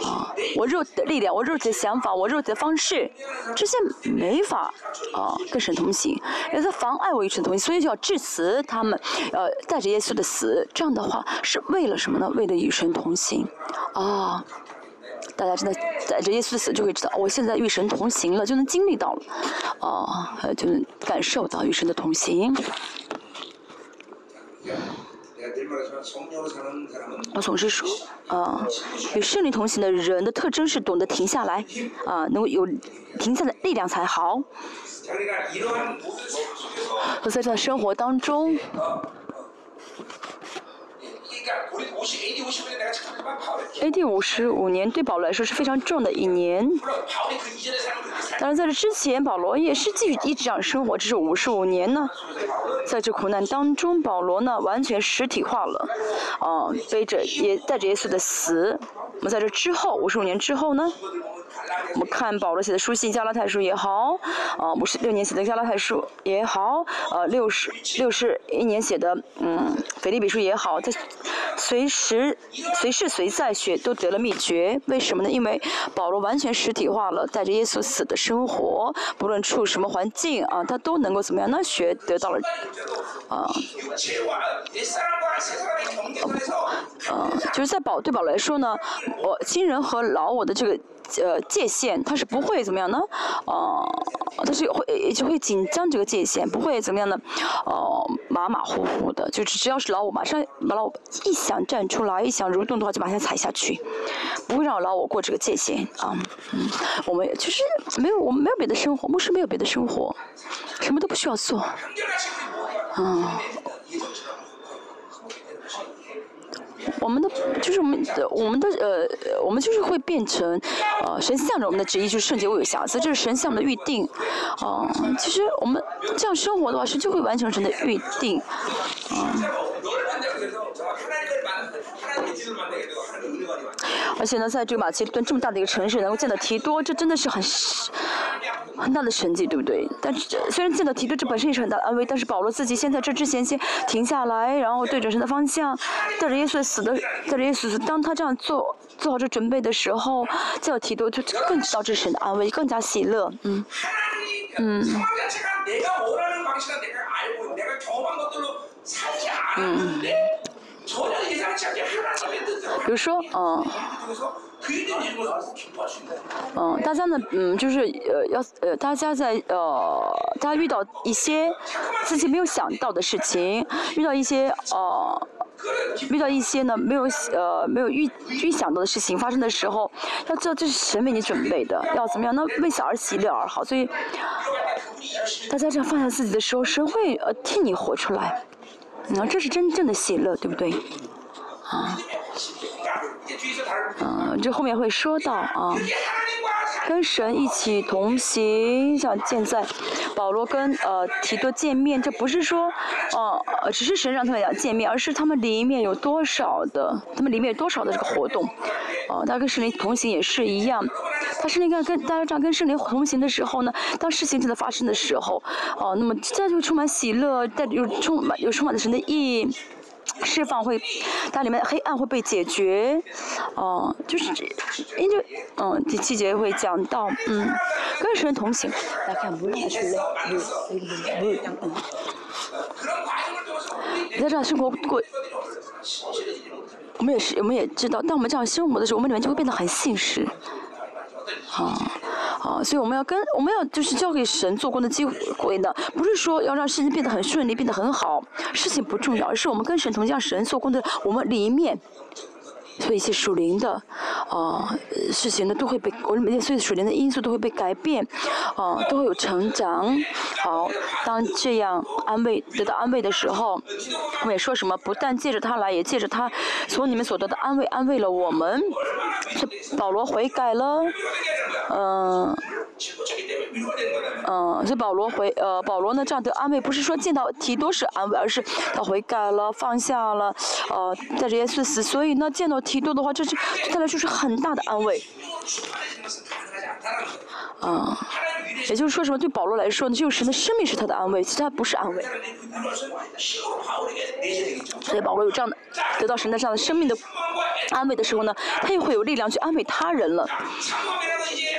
啊，我肉体的力量，我肉体的想法，我肉体的方式，这些没法啊跟神同行，也在妨碍我与神同行，所以就要致死他们，呃，带着耶稣的死，这样的话是为了什么呢？为了与神同行，啊。大家真的在这耶稣的死就会知道，我现在与神同行了，就能经历到了，啊，就能感受到与神的同行。我总是说，啊，与圣灵同行的人的特征是懂得停下来，啊，能够有停下的力量才好。我在这生活当中。A.D. 五十五年对保罗来说是非常重的一年。当然，在这之前，保罗也是继续一直这样生活。这是五十五年呢，在这苦难当中，保罗呢完全实体化了，啊，背着也带着耶稣的死。那么在这之后，五十五年之后呢？我们看保罗写的书信《加拉太书》也好，啊，五十六年写的《加拉太书》也好，呃，六十六十一年写的嗯《腓立比书》也好，他随时随时随在学都得了秘诀。为什么呢？因为保罗完全实体化了，带着耶稣死的生活，不论处什么环境啊，他都能够怎么样呢？学得到了啊，呃，就是在保对保罗来说呢，我新人和老我的这个。呃，界限它是不会怎么样呢？呃，它是会就会紧张这个界限，不会怎么样呢？呃，马马虎虎的，就只要是老我马上把老我一想站出来，一想蠕动的话就马上踩下去，不会让老我过这个界限啊。嗯，我们其实没有，我们没有别的生活，牧师没有别的生活，什么都不需要做，嗯。我们的就是我们的我们的呃，我们就是会变成呃神向着我们的旨意，就是圣洁无有瑕疵，这是神向我们的预定。哦，其实我们这样生活的话，神就会完成神的预定。嗯。而且呢，在这个马其顿这么大的一个城市，能够见到提多，这真的是很很大的神迹，对不对？但是虽然见到提多，这本身也是很大的安慰，但是保罗自己先在这之前先停下来，然后对准神的方向，带着耶稣死的，带着耶稣死。当他这样做做好这准备的时候，见到提多就更知道这是神的安慰，更加喜乐。嗯嗯嗯。比如说，嗯，嗯，大家呢，嗯，就是呃，要呃，大家在呃，大家遇到一些自己没有想到的事情，遇到一些呃，遇到一些呢没有呃没有预预想到的事情发生的时候，要知道这是神为你准备的，要怎么样呢？为小儿喜乐而好，所以大家这样放下自己的时候，神会呃替你活出来，嗯，这是真正的喜乐，对不对？啊，嗯，这后面会说到啊，跟神一起同行，像现在保罗跟呃提多见面，这不是说，呃，只是神让他们俩见面，而是他们里面有多少的，他们里面有多少的这个活动，哦，大家跟圣灵同行也是一样，他圣灵跟跟大家这样跟圣灵同行的时候呢，当事情真的发生的时候，哦，那么这就充满喜乐，带有充满有充满的神的意。释放会，它里面的黑暗会被解决，哦，就是这，因为，嗯，第七节会讲到，嗯，跟神同行。大家看，不是出来，不是，不是，嗯。你在这样生活过，我们也是，我们也知道，当我们这样生活的时候，我们里面就会变得很现实，啊。好，所以我们要跟我们要就是交给神做工的机会的，不是说要让事情变得很顺利，变得很好，事情不重要，而是我们跟神同向，神做工的我们里面所以一些属灵的哦事情呢，都会被我们所以属灵的因素都会被改变，哦，都会有成长。好，当这样安慰得到安慰的时候，我们也说什么？不但借着他来，也借着他从你们所得的安慰安慰了我们。这保罗悔改了，嗯。嗯，所以保罗回呃，保罗呢这样的安慰不是说见到提多是安慰，而是他悔改了，放下了，呃，带着耶稣死，所以呢见到提多的话，这是对他来说是很大的安慰。啊，也就是说什么？对保罗来说呢，只有神的生命是他的安慰，其他不是安慰。所以保罗有这样的得到神的这样的生命的安慰的时候呢，他也会有力量去安慰他人了。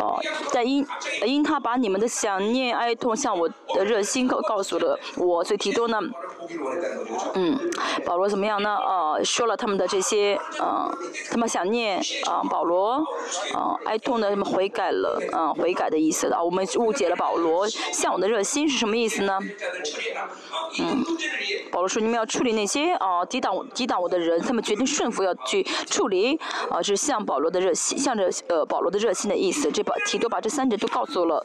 哦，在因因他把你们的想念哀痛向我的热心告告诉了我，所以提多呢，嗯，保罗怎么样呢？呃，说了他们的这些，呃，他们想念啊，保罗，呃，哀痛的他们悔改了，嗯，悔改的意思的，我们误解了保罗向我的热心是什么意思呢？嗯，保罗说你们要处理那些啊抵挡抵挡我的人，他们决定顺服要去处理，啊，这是向保罗的热心，向着呃保罗的热心的意思。这把提多把这三者都告诉了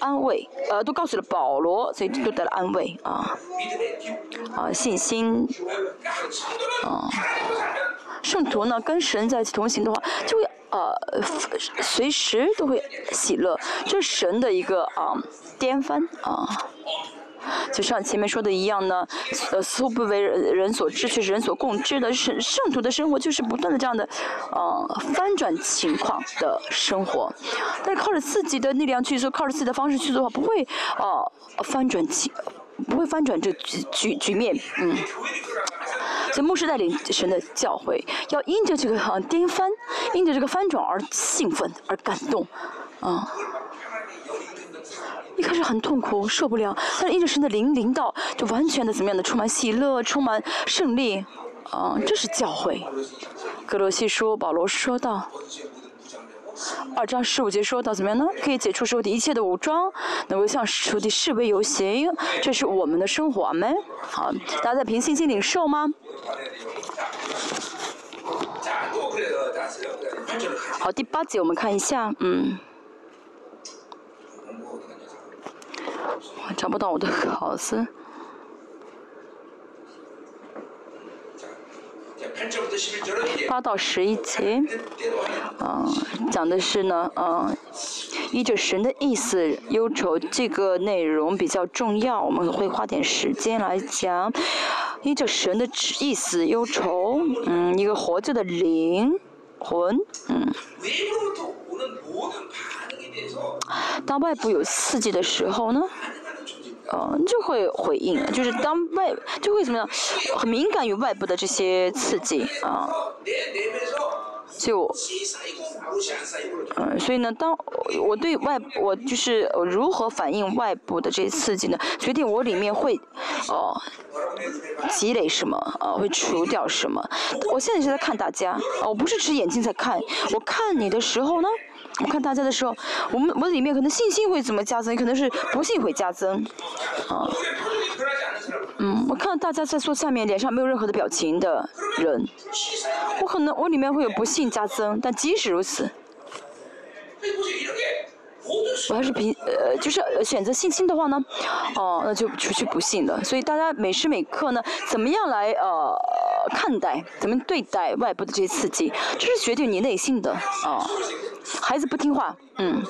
安慰，呃，都告诉了保罗，所以都得了安慰啊，啊，信心，啊，圣徒呢跟神在一起同行的话，就会呃随时都会喜乐，这是神的一个啊巅峰啊。就像前面说的一样呢，呃，似乎不为人所知，却是人所共知的。圣圣徒的生活就是不断的这样的，呃，翻转情况的生活。但是靠着自己的力量去做，靠着自己的方式去做的话，不会，呃，翻转情，不会翻转这局局局面，嗯。所以牧师带领神的教诲，要因着这个啊颠翻，因着这个翻转而兴奋而感动，啊。一开始很痛苦，受不了，但是因着神的灵灵到，就完全的怎么样的充满喜乐，充满胜利，啊，这是教诲。格罗西说保罗说道，二章十五节说到怎么样呢？可以解除手底一切的武装，能够向手底示威游行，这是我们的生活们？好，大家在平信心领受吗？好，第八节我们看一下，嗯。我找不到我的考试。八到十一节，嗯，讲的是呢，嗯，依着神的意思忧愁这个内容比较重要，我们会花点时间来讲。依着神的意思忧愁，嗯，一个活着的灵魂，嗯。当外部有刺激的时候呢，<laughs> 呃，就会回应，就是当外就会怎么样，很敏感于外部的这些刺激啊，就，嗯，所以呢，当我对外我就是如何反应外部的这些刺激呢，决定我里面会哦积累什么，呃，会除掉什么。我现在是在看大家，我不是只眼睛在看，我看你的时候呢。我看大家的时候，我们我里面可能信心会怎么加增，可能是不信会加增，啊，嗯，我看到大家在说下面脸上没有任何的表情的人，我可能我里面会有不信加增，但即使如此，我还是凭呃就是选择信心的话呢，哦，那就除去不信的，所以大家每时每刻呢，怎么样来呃看待，怎么对待外部的这些刺激，这是决定你内心的啊。孩子不听话，嗯，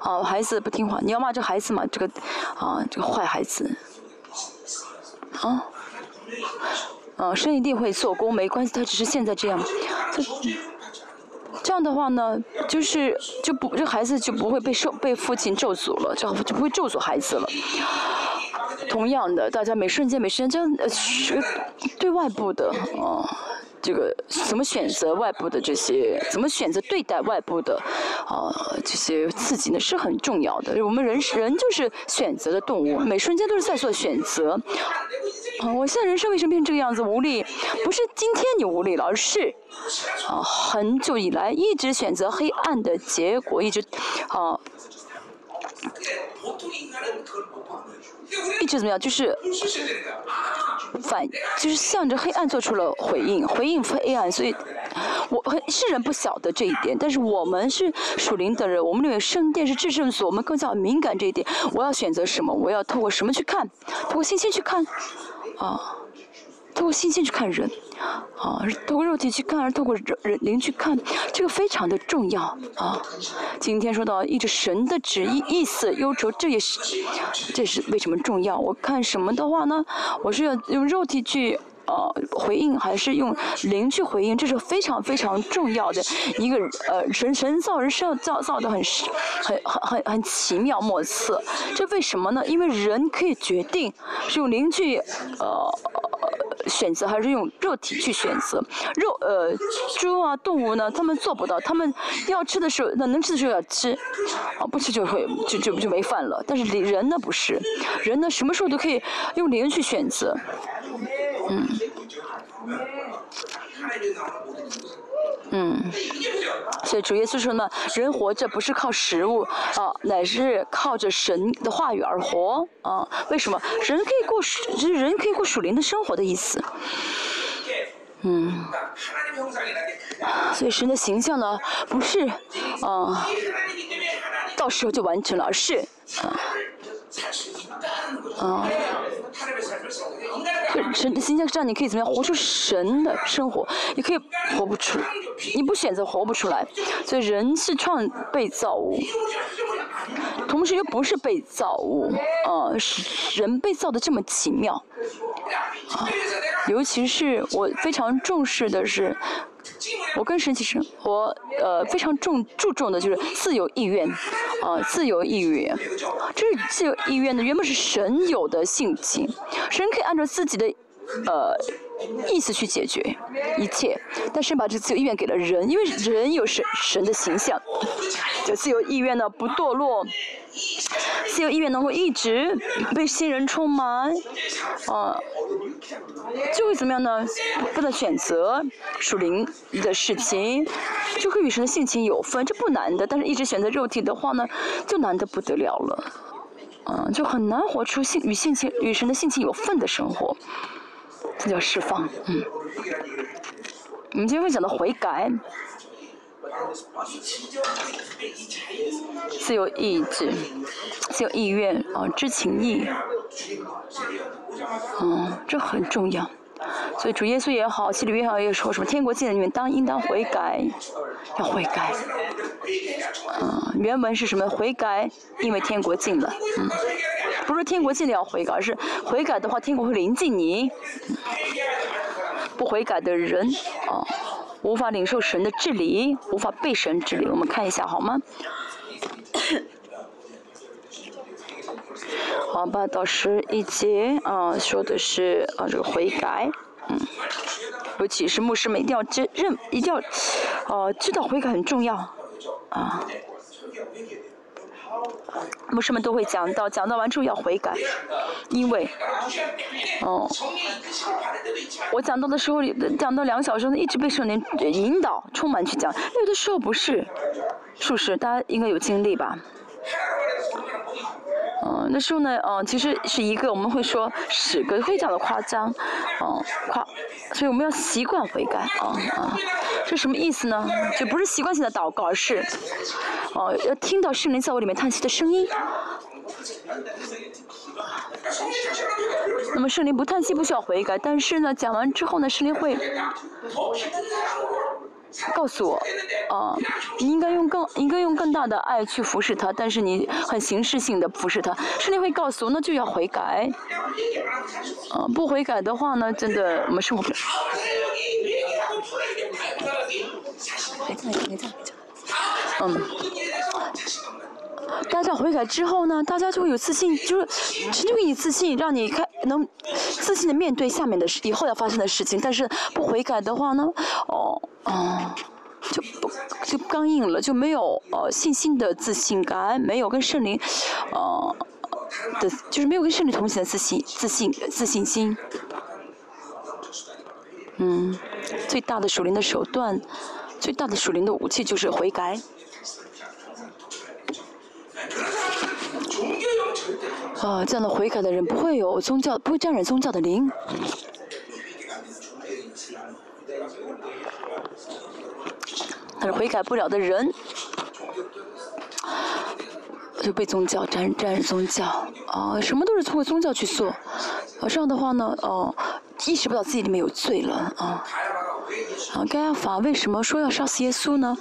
哦，孩子不听话，你要骂这孩子嘛？这个，啊，这个坏孩子，啊，啊，神一定会做工，没关系，他只是现在这样，这，这样的话呢，就是就不这孩子就不会被受被父亲咒诅了，就就不会咒诅孩子了。同样的，大家每瞬间每瞬间这样呃，对外部的，啊。这个怎么选择外部的这些，怎么选择对待外部的，啊，这些刺激呢是很重要的。我们人人就是选择的动物，每瞬间都是在做选择。我现在人生为什么变成这个样子？无力，不是今天你无力了，而是啊，很久以来一直选择黑暗的结果，一直啊。一直怎么样？就是反，就是向着黑暗做出了回应，回应黑暗，所以我很世人不晓得这一点，但是我们是属灵的人，我们认为圣殿是至圣所，我们更加敏感这一点。我要选择什么？我要透过什么去看？透过信心去看，啊。透过心性去看人，啊，透过肉体去看，而透过人人灵去看，这个非常的重要啊。今天说到一直神的旨意意思忧愁，这也是这是为什么重要？我看什么的话呢？我是要用肉体去呃回应，还是用灵去回应？这是非常非常重要的一个呃神神造人是要造造的很很很很很奇妙莫测。这为什么呢？因为人可以决定是用灵去呃。选择还是用肉体去选择，肉呃猪啊动物呢，他们做不到，他们要吃的时候，那能吃的时候要吃，啊不吃就会就就就没饭了。但是人呢不是，人呢什么时候都可以用灵去选择，嗯。嗯，所以主耶稣说呢，人活着不是靠食物啊，乃是靠着神的话语而活啊。为什么？人可以过属，人可以过属灵的生活的意思。嗯，所以神的形象呢，不是啊，到时候就完成了，而是啊。啊，神的形象上你可以怎么样活出神的生活，你可以活不出，你不选择活不出来。所以人是创被造物，同时又不是被造物，啊，人被造的这么奇妙，啊，尤其是我非常重视的是。我跟神其实我呃非常重注重的就是自由意愿，啊自由意愿，这是自由意愿的原本是神有的性情，神可以按照自己的呃意思去解决一切，但是把这自由意愿给了人，因为人有神神的形象，这自由意愿呢不堕落。自由意愿能够一直被新人充满，啊，就会怎么样呢？不能选择属灵的事情，就和与神的性情有分，这不难的。但是，一直选择肉体的话呢，就难得不得了了，嗯，就很难活出性与性情与神的性情有分的生活，这叫释放。嗯，我们今天会讲的悔改。自由意志，自由意愿啊，知情意，嗯，这很重要。所以主耶稣也好，希律也好，也说什么天国近了，你们当应当悔改，要悔改。嗯，原文是什么？悔改，因为天国近了。嗯，不是天国近了要悔改，而是悔改的话，天国会临近你。不悔改的人，啊。无法领受神的治理，无法被神治理。我们看一下好吗？好，八到十一节啊，说的是啊这个悔改，嗯，尤其是牧师们一定要知认，一定要哦知道悔改很重要啊。牧师们都会讲到，讲到完之后要悔改，因为，哦，我讲到的时候，讲到两小时，一直被圣灵引导，充满去讲。有的时候不是，是不是？大家应该有经历吧？嗯，那时候呢，嗯，其实是一个我们会说十个，非常的夸张，嗯，夸，所以我们要习惯悔改，啊啊，这什么意思呢？就不是习惯性的祷告，而是，哦，要听到圣灵在我里面叹息的声音。那么圣灵不叹息不需要悔改，但是呢，讲完之后呢，圣灵会。告诉我，啊，你应该用更应该用更大的爱去服侍他，但是你很形式性的服侍他，圣灵会告诉我，那就要悔改，啊，不悔改的话呢，真的我们生活不了。嗯。大家悔改之后呢，大家就会有自信，就是神就给你自信，让你开能自信的面对下面的事，以后要发生的事情。但是不悔改的话呢，哦，哦，就不就刚硬了，就没有呃信心的自信感，没有跟圣灵，呃的，就是没有跟圣灵同行的自信、自信、自信心。嗯，最大的属灵的手段，最大的属灵的武器就是悔改。<laughs> 啊，这样的悔改的人不会有宗教，不会沾染宗教的灵。但是悔改不了的人，就被宗教沾沾染宗教啊，什么都是通过宗教去做，啊，这样的话呢，哦，意识不到自己里面有罪了啊。啊，盖亚法为什么说要杀死耶稣呢？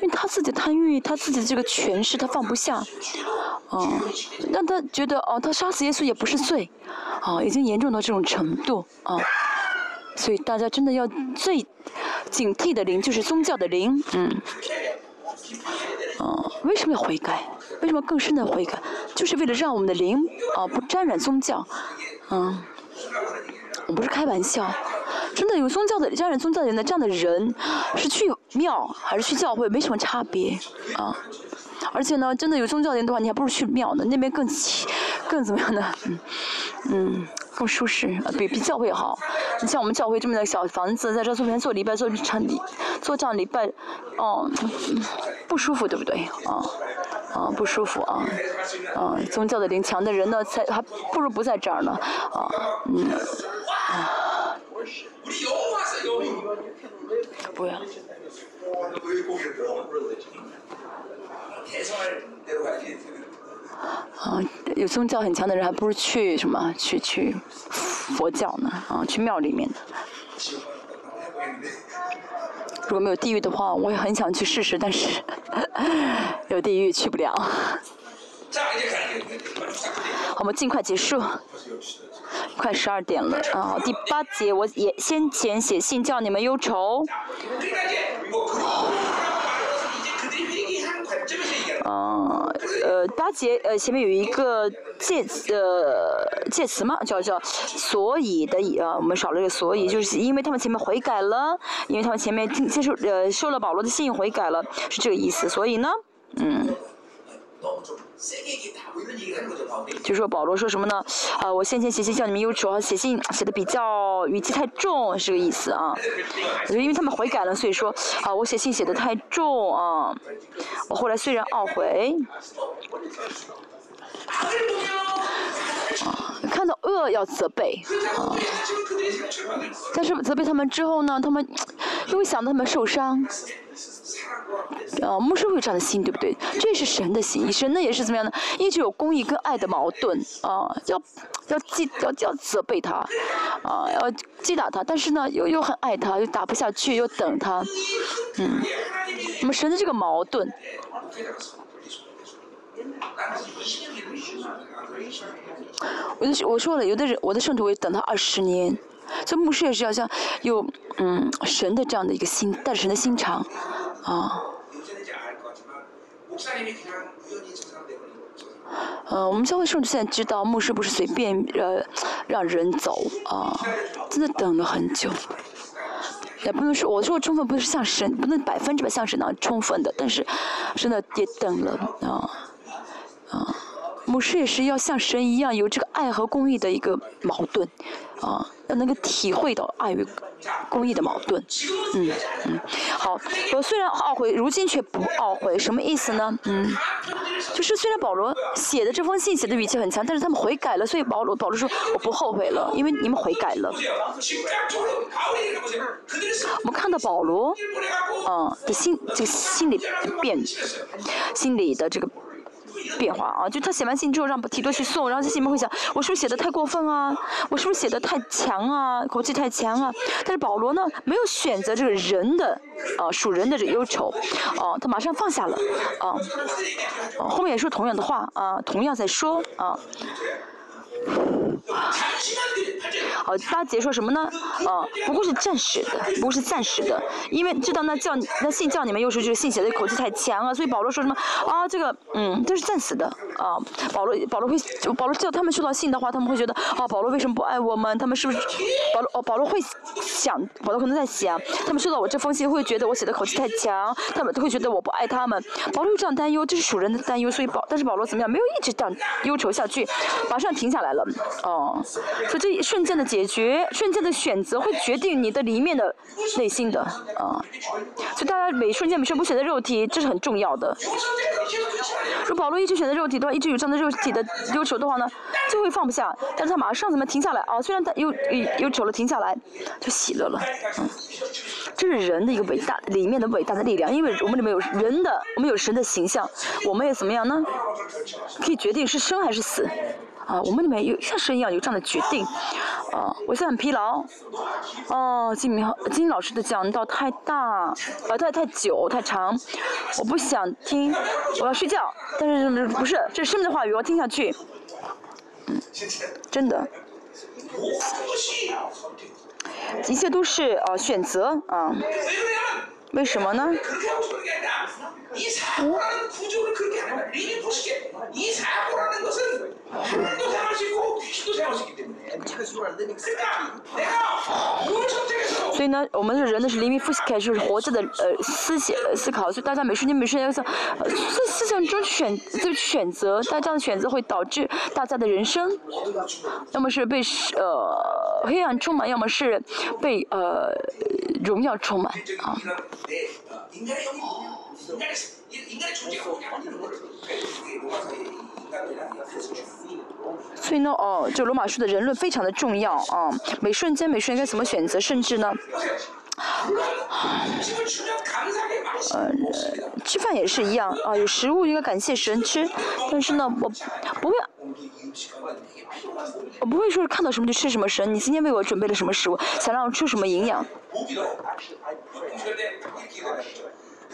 因为他自己贪欲，他自己的这个权势他放不下，啊，让他觉得哦，他杀死耶稣也不是罪，啊，已经严重到这种程度啊。所以大家真的要最警惕的灵，就是宗教的灵，嗯，啊，为什么要悔改？为什么更深的悔改？就是为了让我们的灵啊不沾染宗教，嗯，我不是开玩笑，真的有宗教的沾染宗教人的这样的人，是去庙还是去教会没什么差别，啊，而且呢，真的有宗教的人的话，你还不如去庙呢，那边更更怎么样呢？嗯，嗯。更舒适，比比教会好。你像我们教会这么的小房子，在这做边做礼拜，做场礼，做这样礼拜，哦，不舒服，对不对？啊，啊，不舒服啊，啊，宗教的灵强的人呢，才还不如不在这儿呢，啊，嗯，啊，不要。啊，有宗教很强的人，还不如去什么去去佛教呢？啊，去庙里面的。<laughs> 如果没有地狱的话，我也很想去试试，但是 <laughs> 有地狱去不了。我们尽快结束，快十二点了啊！第八节，我也先前写信叫你们忧愁。嗯，呃，八节呃前面有一个介呃介词嘛，叫叫所以的呃，我们少了个所以，就是因为他们前面悔改了，因为他们前面接受呃受了保罗的信悔改了，是这个意思，所以呢，嗯。就说保罗说什么呢？啊，我先前写信向你们忧愁，写信写的比较语气太重，是个意思啊。就因为他们悔改了，所以说啊，我写信写的太重啊。我后来虽然懊悔，看到恶要责备啊，但是责备他们之后呢，他们又会想到他们受伤。啊，牧师会有这样的心，对不对？这是神的心，神呢也是怎么样的？一直有公义跟爱的矛盾啊，要要击要要责备他，啊，要击打他，但是呢又又很爱他，又打不下去，又等他，嗯，那么神的这个矛盾，我就我说了，有的人我的圣徒会等他二十年。这牧师也是要像有嗯神的这样的一个心，带着神的心肠，啊。呃，我们教会圣徒现在知道，牧师不是随便呃让人走啊，真的等了很久，也不能说我说充分不是像神，不能百分之百像神那样充分的，但是真的也等了啊啊。牧师也是要像神一样有这个爱和公义的一个矛盾，啊，要能够体会到爱与公义的矛盾，嗯嗯，好，我虽然懊悔，如今却不懊悔，什么意思呢？嗯，就是虽然保罗写的这封信写的语气很强，但是他们悔改了，所以保罗保罗说我不后悔了，因为你们悔改了。我们看到保罗，啊的心这个心理变，心理的这个。变化啊！就他写完信之后让提多去送，然后他心里面会想：我是不是写的太过分啊？我是不是写的太强啊？口气太强啊？但是保罗呢，没有选择这个人的啊属人的这忧愁，哦，他马上放下了啊。后面也说同样的话啊，同样在说啊。好，八节说什么呢？啊，不过是暂时的，不过是暂时的，因为知道那叫那信叫你们，又说这个信写的口气太强了，所以保罗说什么啊？这个嗯，这是暂时的啊。保罗保罗会保罗叫他们收到信的话，他们会觉得啊，保罗为什么不爱我们？他们是不是保罗哦？保罗会想，保罗可能在想，他们收到我这封信会觉得我写的口气太强，他们都会觉得我不爱他们。保罗有这样担忧，这是属人的担忧，所以保但是保罗怎么样？没有一直这样忧愁下去，马上停下来了。哦，所以这一瞬间的解决，瞬间的选择，会决定你的里面的内心的啊。所以大家每瞬间每瞬不选择肉体，这是很重要的。如保罗一直选择肉体的话，一直有这样的肉体的忧愁的话呢，就会放不下。但是他马上怎么停下来啊？虽然他忧忧愁了，停下来就喜乐了。嗯，这是人的一个伟大里面的伟大的力量，因为我们里面有人的，我们有神的形象，我们也怎么样呢？可以决定是生还是死。啊，我们里面有像神一样有这样的决定，啊，我现在很疲劳，哦，金明金老师的讲道太大，啊，太太久太长，我不想听，我要睡觉，但是不是，这是生命的话语，我要听下去，嗯，真的，一切都是呃选择啊，为什么呢？所以呢，我们的人呢是黎明复开就是活着的呃思想思考，所以大家每瞬间每瞬间要在在思想中选就选择，大家的选择会导致大家的人生，要么是被呃黑暗充满，要么是被呃荣耀充满啊。所以呢，哦，就罗马书的人论非常的重要啊，每瞬间每瞬间该怎么选择，甚至呢，呃，吃饭也是一样啊，有食物应该感谢神吃，但是呢，我不会，我不会说是看到什么就吃什么神，你今天为我准备了什么食物，想让我吃什么营养。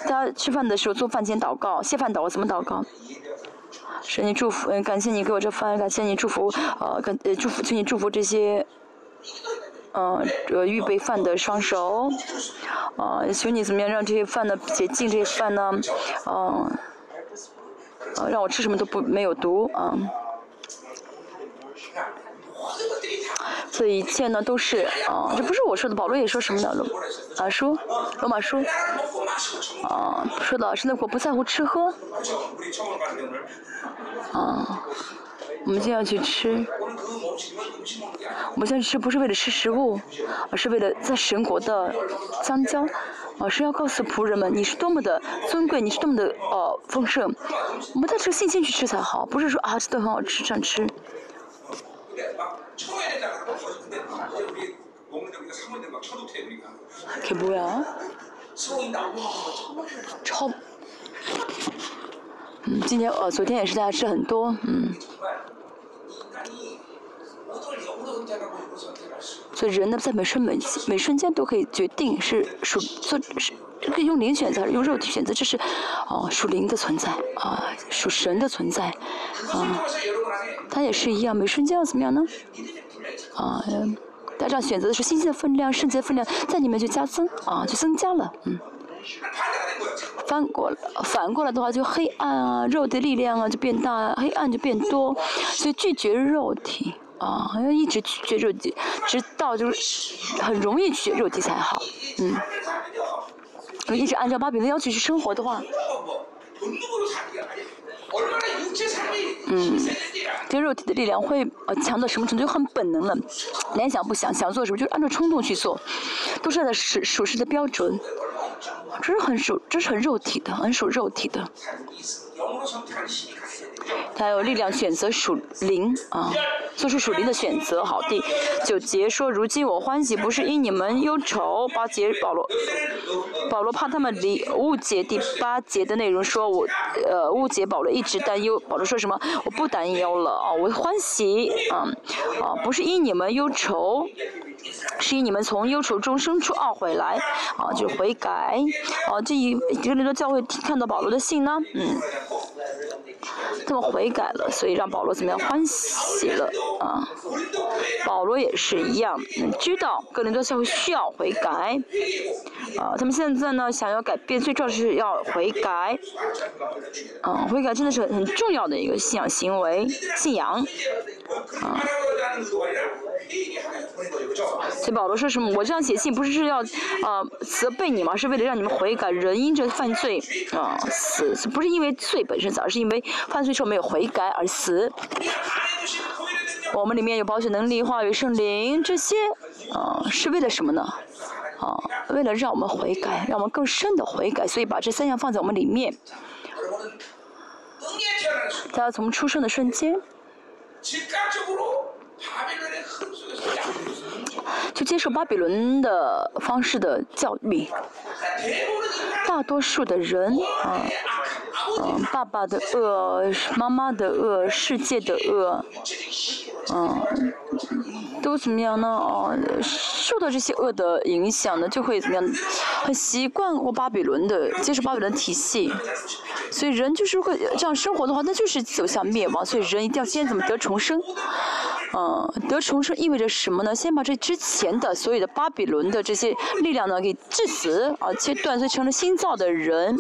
大家吃饭的时候做饭前祷告，谢饭祷怎么祷告？神你祝福，嗯，感谢你给我这饭，感谢你祝福，呃，感呃祝福，请你祝福这些，嗯，这预备饭的双手，啊，求你怎么样让这些饭呢洁净这些饭呢，嗯，啊，让我吃什么都不没有毒啊。这一切呢都是啊，这不是我说的，保罗也说什么的罗啊书罗马书。啊说的是那我不在乎吃喝。啊，我们今天要去吃，我们现在吃不是为了吃食物，而是为了在神国的相交，啊是要告诉仆人们你是多么的尊贵，你是多么的呃丰盛，我们带着信心去吃才好，不是说啊这都很好吃这样吃。超，嗯，今天呃，昨天也是大家吃很多，嗯。所以人呢，在每瞬每每瞬间都可以决定是属做是可以用灵选择，用肉体选择，这是哦属灵的存在啊，属神的存在啊。他也是一样，每瞬间要怎么样呢？啊，大家选择的是星星的分量、圣洁的分量，在里面就加增啊，就增加了，嗯。翻过来，反过来的话，就黑暗啊，肉的力量啊就变大，黑暗就变多，所以拒绝肉体啊，好像一直拒绝肉体，直到就是很容易拒绝肉体才好，嗯。一直按照巴比伦要求去生活的话。嗯，这肉体的力量会呃强到什么程度？就很本能了，连想不想，想做什么就按照冲动去做，都是按照属属实的标准，这是很属，这是很肉体的，很属肉体的。他有力量选择属灵啊，做出属灵的选择。好第，九节说：如今我欢喜，不是因你们忧愁。八节保罗，保罗怕他们理误解第八节的内容，说我呃误解保罗一直担忧。保罗说什么？我不担忧了啊，我欢喜啊啊，不是因你们忧愁，是因你们从忧愁中生出懊悔来啊，就悔改啊。这一这个那个教会看到保罗的信呢，嗯。他们悔改了，所以让保罗怎么样欢喜了啊？保罗也是一样，知道哥林多教会需要悔改啊。他们现在呢，想要改变，最重要是要悔改。啊，悔改真的是很重要的一个信仰行为，信仰啊。所以保罗说什么？我这样写信不是要呃责备你吗？是为了让你们悔改。人因着犯罪啊死，不是因为罪本身死，而是因为犯罪时候没有悔改而死。我们里面有保险能力、话语、圣灵这些啊，是为了什么呢？啊，为了让我们悔改，让我们更深的悔改。所以把这三样放在我们里面。他从出生的瞬间。就接受巴比伦的方式的教育，大多数的人啊，嗯，爸爸的恶，妈妈的恶，世界的恶，嗯，都怎么样呢？哦，受到这些恶的影响呢，就会怎么样？很习惯过巴比伦的，接受巴比伦体系，所以人就是会这样生活的话，那就是走向灭亡。所以人一定要先怎么得重生？嗯，得重生意味着什么呢？先把这之前的所有的巴比伦的这些力量呢给致死啊，切断，所以成了新造的人。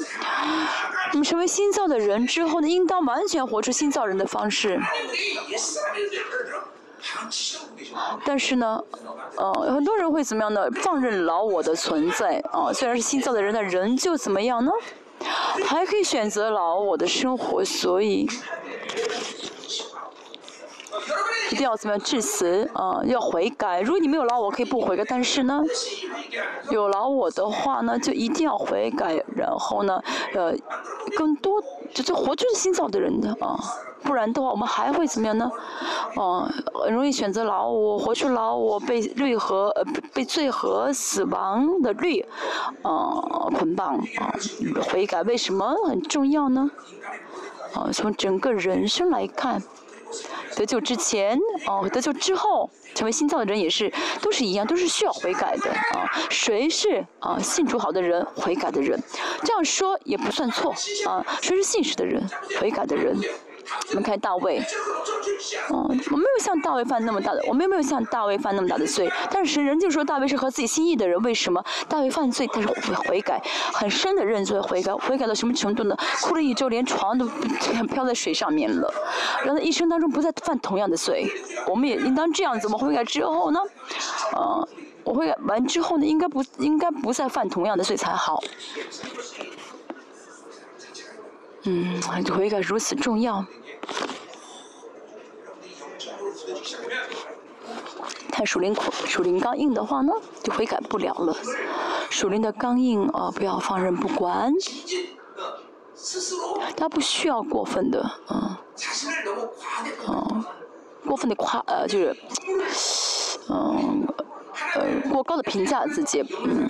那么成为新造的人之后呢，应当完全活出新造人的方式。但是呢，呃，很多人会怎么样呢？放任老我的存在啊，虽然是新造的人，但人就怎么样呢？还可以选择老我的生活，所以。一定要怎么样致死啊？要悔改。如果你没有老我，可以不悔改。但是呢，有老我的话呢，就一定要悔改。然后呢，呃，更多就就活就是新造的人的啊。不然的话，我们还会怎么样呢？哦，很容易选择老我，活出老我，被律和呃被罪和死亡的律啊捆绑啊。悔改为什么很重要呢？啊，从整个人生来看。得救之前，哦，得救之后，成为新造的人也是，都是一样，都是需要悔改的啊。谁是啊信主好的人，悔改的人？这样说也不算错啊。谁是信实的人，悔改的人？我们看大卫，哦，我没有像大卫犯那么大的，我们也没有像大卫犯那么大的罪，但是人就说大卫是合自己心意的人，为什么大卫犯罪，但是悔改，很深的认罪悔改，悔改到什么程度呢？哭了一周，连床都飘在水上面了，让他一生当中不再犯同样的罪。我们也应当这样子，我们悔改之后呢，呃，我悔改完之后呢，应该不应该不再犯同样的罪才好。嗯，悔改如此重要。太属灵，属灵刚硬的话呢，就悔改不了了。属灵的刚硬啊，不要放任不管。他不需要过分的，嗯，嗯，过分的夸，呃，就是，嗯，呃，过高的评价自己，嗯，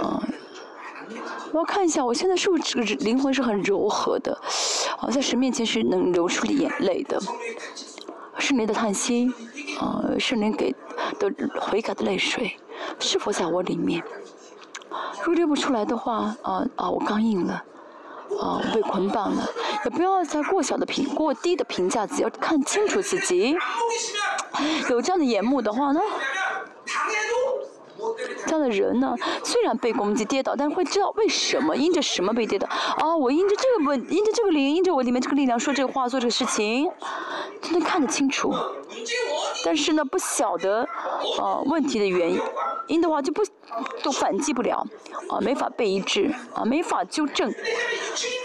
嗯。我要看一下，我现在是不是这个灵魂是很柔和的？啊，在神面前是能流出眼泪的，圣灵的叹息，啊，圣灵给的悔改的泪水，是否在我里面？如果流不出来的话，啊啊，我刚硬了，啊，我被捆绑了。也不要再过小的评、过低的评价只，要看清楚自己。有这样的眼目的话呢？这样的人呢，虽然被攻击跌倒，但是会知道为什么，因着什么被跌倒。啊，我因着这个问，因着这个灵，因着我里面这个力量说这个话做这个事情，就能看得清楚。但是呢，不晓得呃问题的原因的话，就不都反击不了，啊，没法被医治，啊，没法纠正，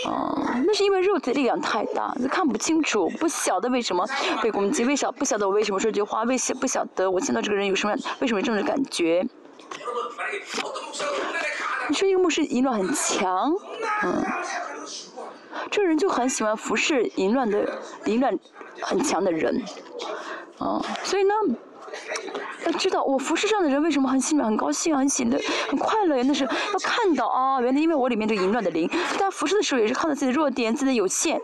啊，那是因为肉体力量太大，看不清楚，不晓得为什么被攻击，为啥不晓得我为什么说这句话，为不晓得我见到这个人有什么，为什么这种感觉？你说一个牧师淫乱很强，嗯，这人就很喜欢服侍淫乱的淫乱很强的人，啊，所以呢，要知道我服侍这样的人为什么很心里很高兴、很喜乐、很快乐？那是要看到啊，原来因为我里面这个淫乱的灵，但服侍的时候也是看到自己的弱点、自己的有限。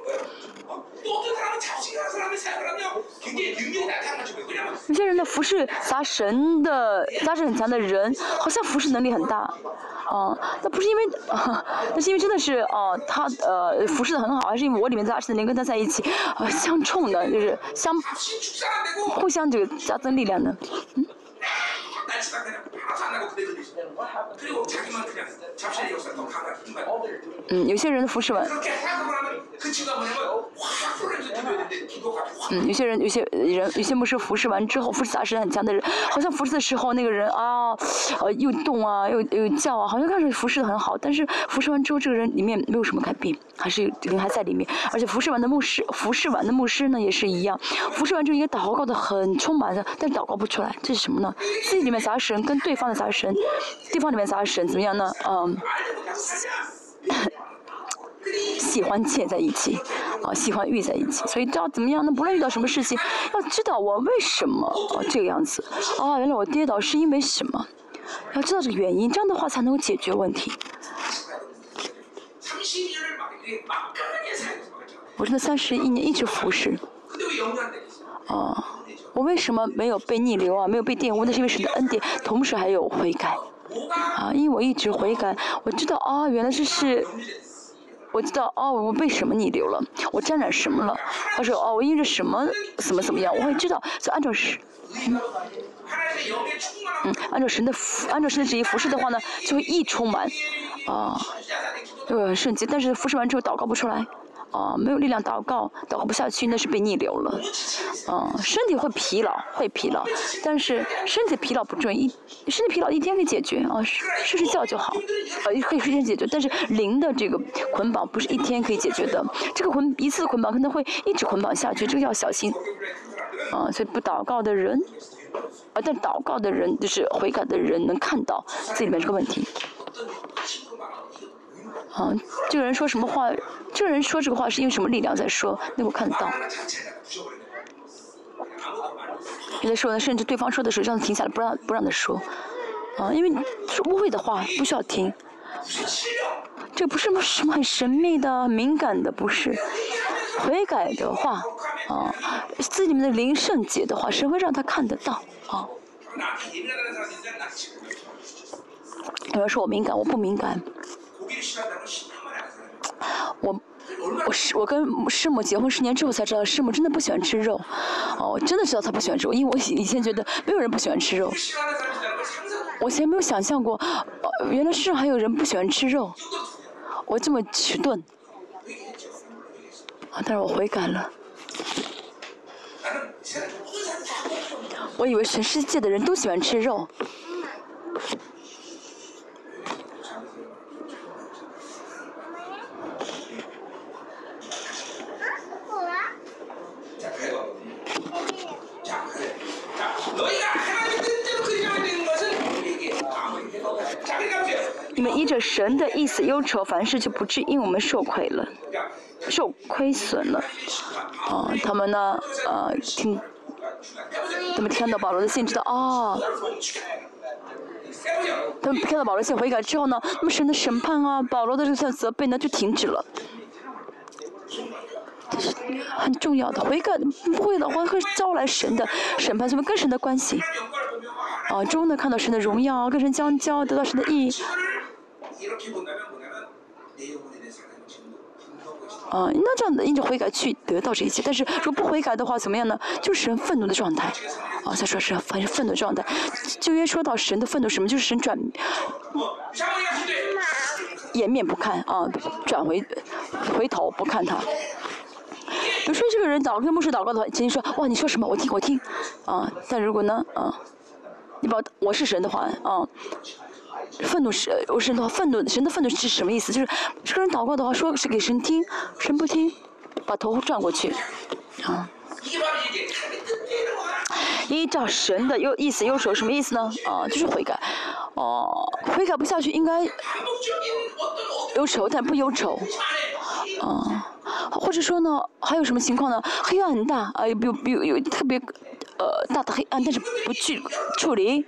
有些人的服饰砸神的压制很强的人，好像服饰能力很大，啊，那不是因为，<laughs> 那是因为真的是哦，他呃服饰的很好，还是因为我里面杂事能跟他在一起，呃相冲的，就是相互相这个加增力量的，嗯。嗯，有些人的服侍完。嗯，有些人、有些人、有些牧师服侍完之后，服侍杂事很强的人，好像服侍的时候那个人啊，呃，又动啊，又又叫啊，好像开始服侍的很好，但是服侍完之后，这个人里面没有什么改变，还是人还在里面。而且服侍完的牧师，服侍完的牧师呢也是一样，服侍完之后应该祷告的很充满的，但祷告不出来，这是什么呢？自己里面杂神跟对方的杂神，地方里面杂神怎么样呢？嗯。<coughs> 喜欢嵌在一起，啊喜欢遇在一起，所以知道怎么样呢？不论遇到什么事情，要知道我为什么啊这个样子，啊原来我跌倒是因为什么，要知道这个原因，这样的话才能够解决问题。我真的三十一年一直服侍。哦，我为什么没有被逆流啊？没有被玷污？那是因为神的恩典，同时还有悔改。啊，因为我一直悔改，我知道啊，原来这是，我知道哦，我被什么逆流了？我沾染什么了？他说哦，我因着什么怎么怎么样？我会知道，就按照神，嗯，按照神的服按照神的旨意服侍的话呢，就会一充满，啊，对，圣洁。但是服侍完之后祷告不出来。啊，没有力量祷告，祷告不下去，那是被逆流了。啊，身体会疲劳，会疲劳，但是身体疲劳不重，一身体疲劳一天可以解决啊，睡睡觉就好，呃，可以睡天解决。但是灵的这个捆绑不是一天可以解决的，这个捆一次捆绑可能会一直捆绑下去，这个要小心。啊，所以不祷告的人，啊，但祷告的人就是悔改的人能看到这里面这个问题。啊，这个人说什么话？这个人说这个话是因为什么力量在说？那我看得到。有的时候呢，甚至对方说的时候，让他停下来，不让不让他说。啊，因为是污秽的话，不需要听。这不是什么很神秘的、敏感的，不是。悔改的话，啊，自己们的灵圣洁的话，神会让他看得到。啊。有人说我敏感，我不敏感。我我是我跟师母结婚十年之后才知道，师母真的不喜欢吃肉。哦，我真的知道她不喜欢吃肉，因为我以前觉得没有人不喜欢吃肉。我以前没有想象过，原来世上还有人不喜欢吃肉。我这么迟钝，啊，但是我悔改了。我以为全世界的人都喜欢吃肉。你们依神的意思忧愁，凡事就不至因我们受亏了，受亏损了。啊，他们呢，呃，听，他们听到保罗的信，知道哦。他们看到保罗信悔改之后呢，那么神的审判啊，保罗的这些责备呢，就停止了。这是很重要的，悔改不会的话会招来神的审判，什么跟神的关系？啊，终能看到神的荣耀，跟神相交，得到神的意。啊，那这样的因着悔改去得到这一切，但是如果不悔改的话，怎么样呢？就是神愤怒的状态。啊，再说是反正愤怒状态。就约说到神的愤怒什么？就是神转颜面不看啊，转回回头不看他。比如说这个人祷跟牧师祷告的话，直接说哇，你说什么？我听我听。啊，但如果呢，啊，你把我是神的话，啊。愤怒是，我神的话，愤怒，神的愤怒是什么意思？就是这个人祷告的话，说是给神听，神不听，把头转过去，啊。依照神的又意思忧愁，什么意思呢？啊，就是悔改，哦，悔改不下去，应该忧愁，但不忧愁，啊，或者说呢，还有什么情况呢？黑暗很大，啊，有有有特别。呃，大的黑暗，但是不去处理，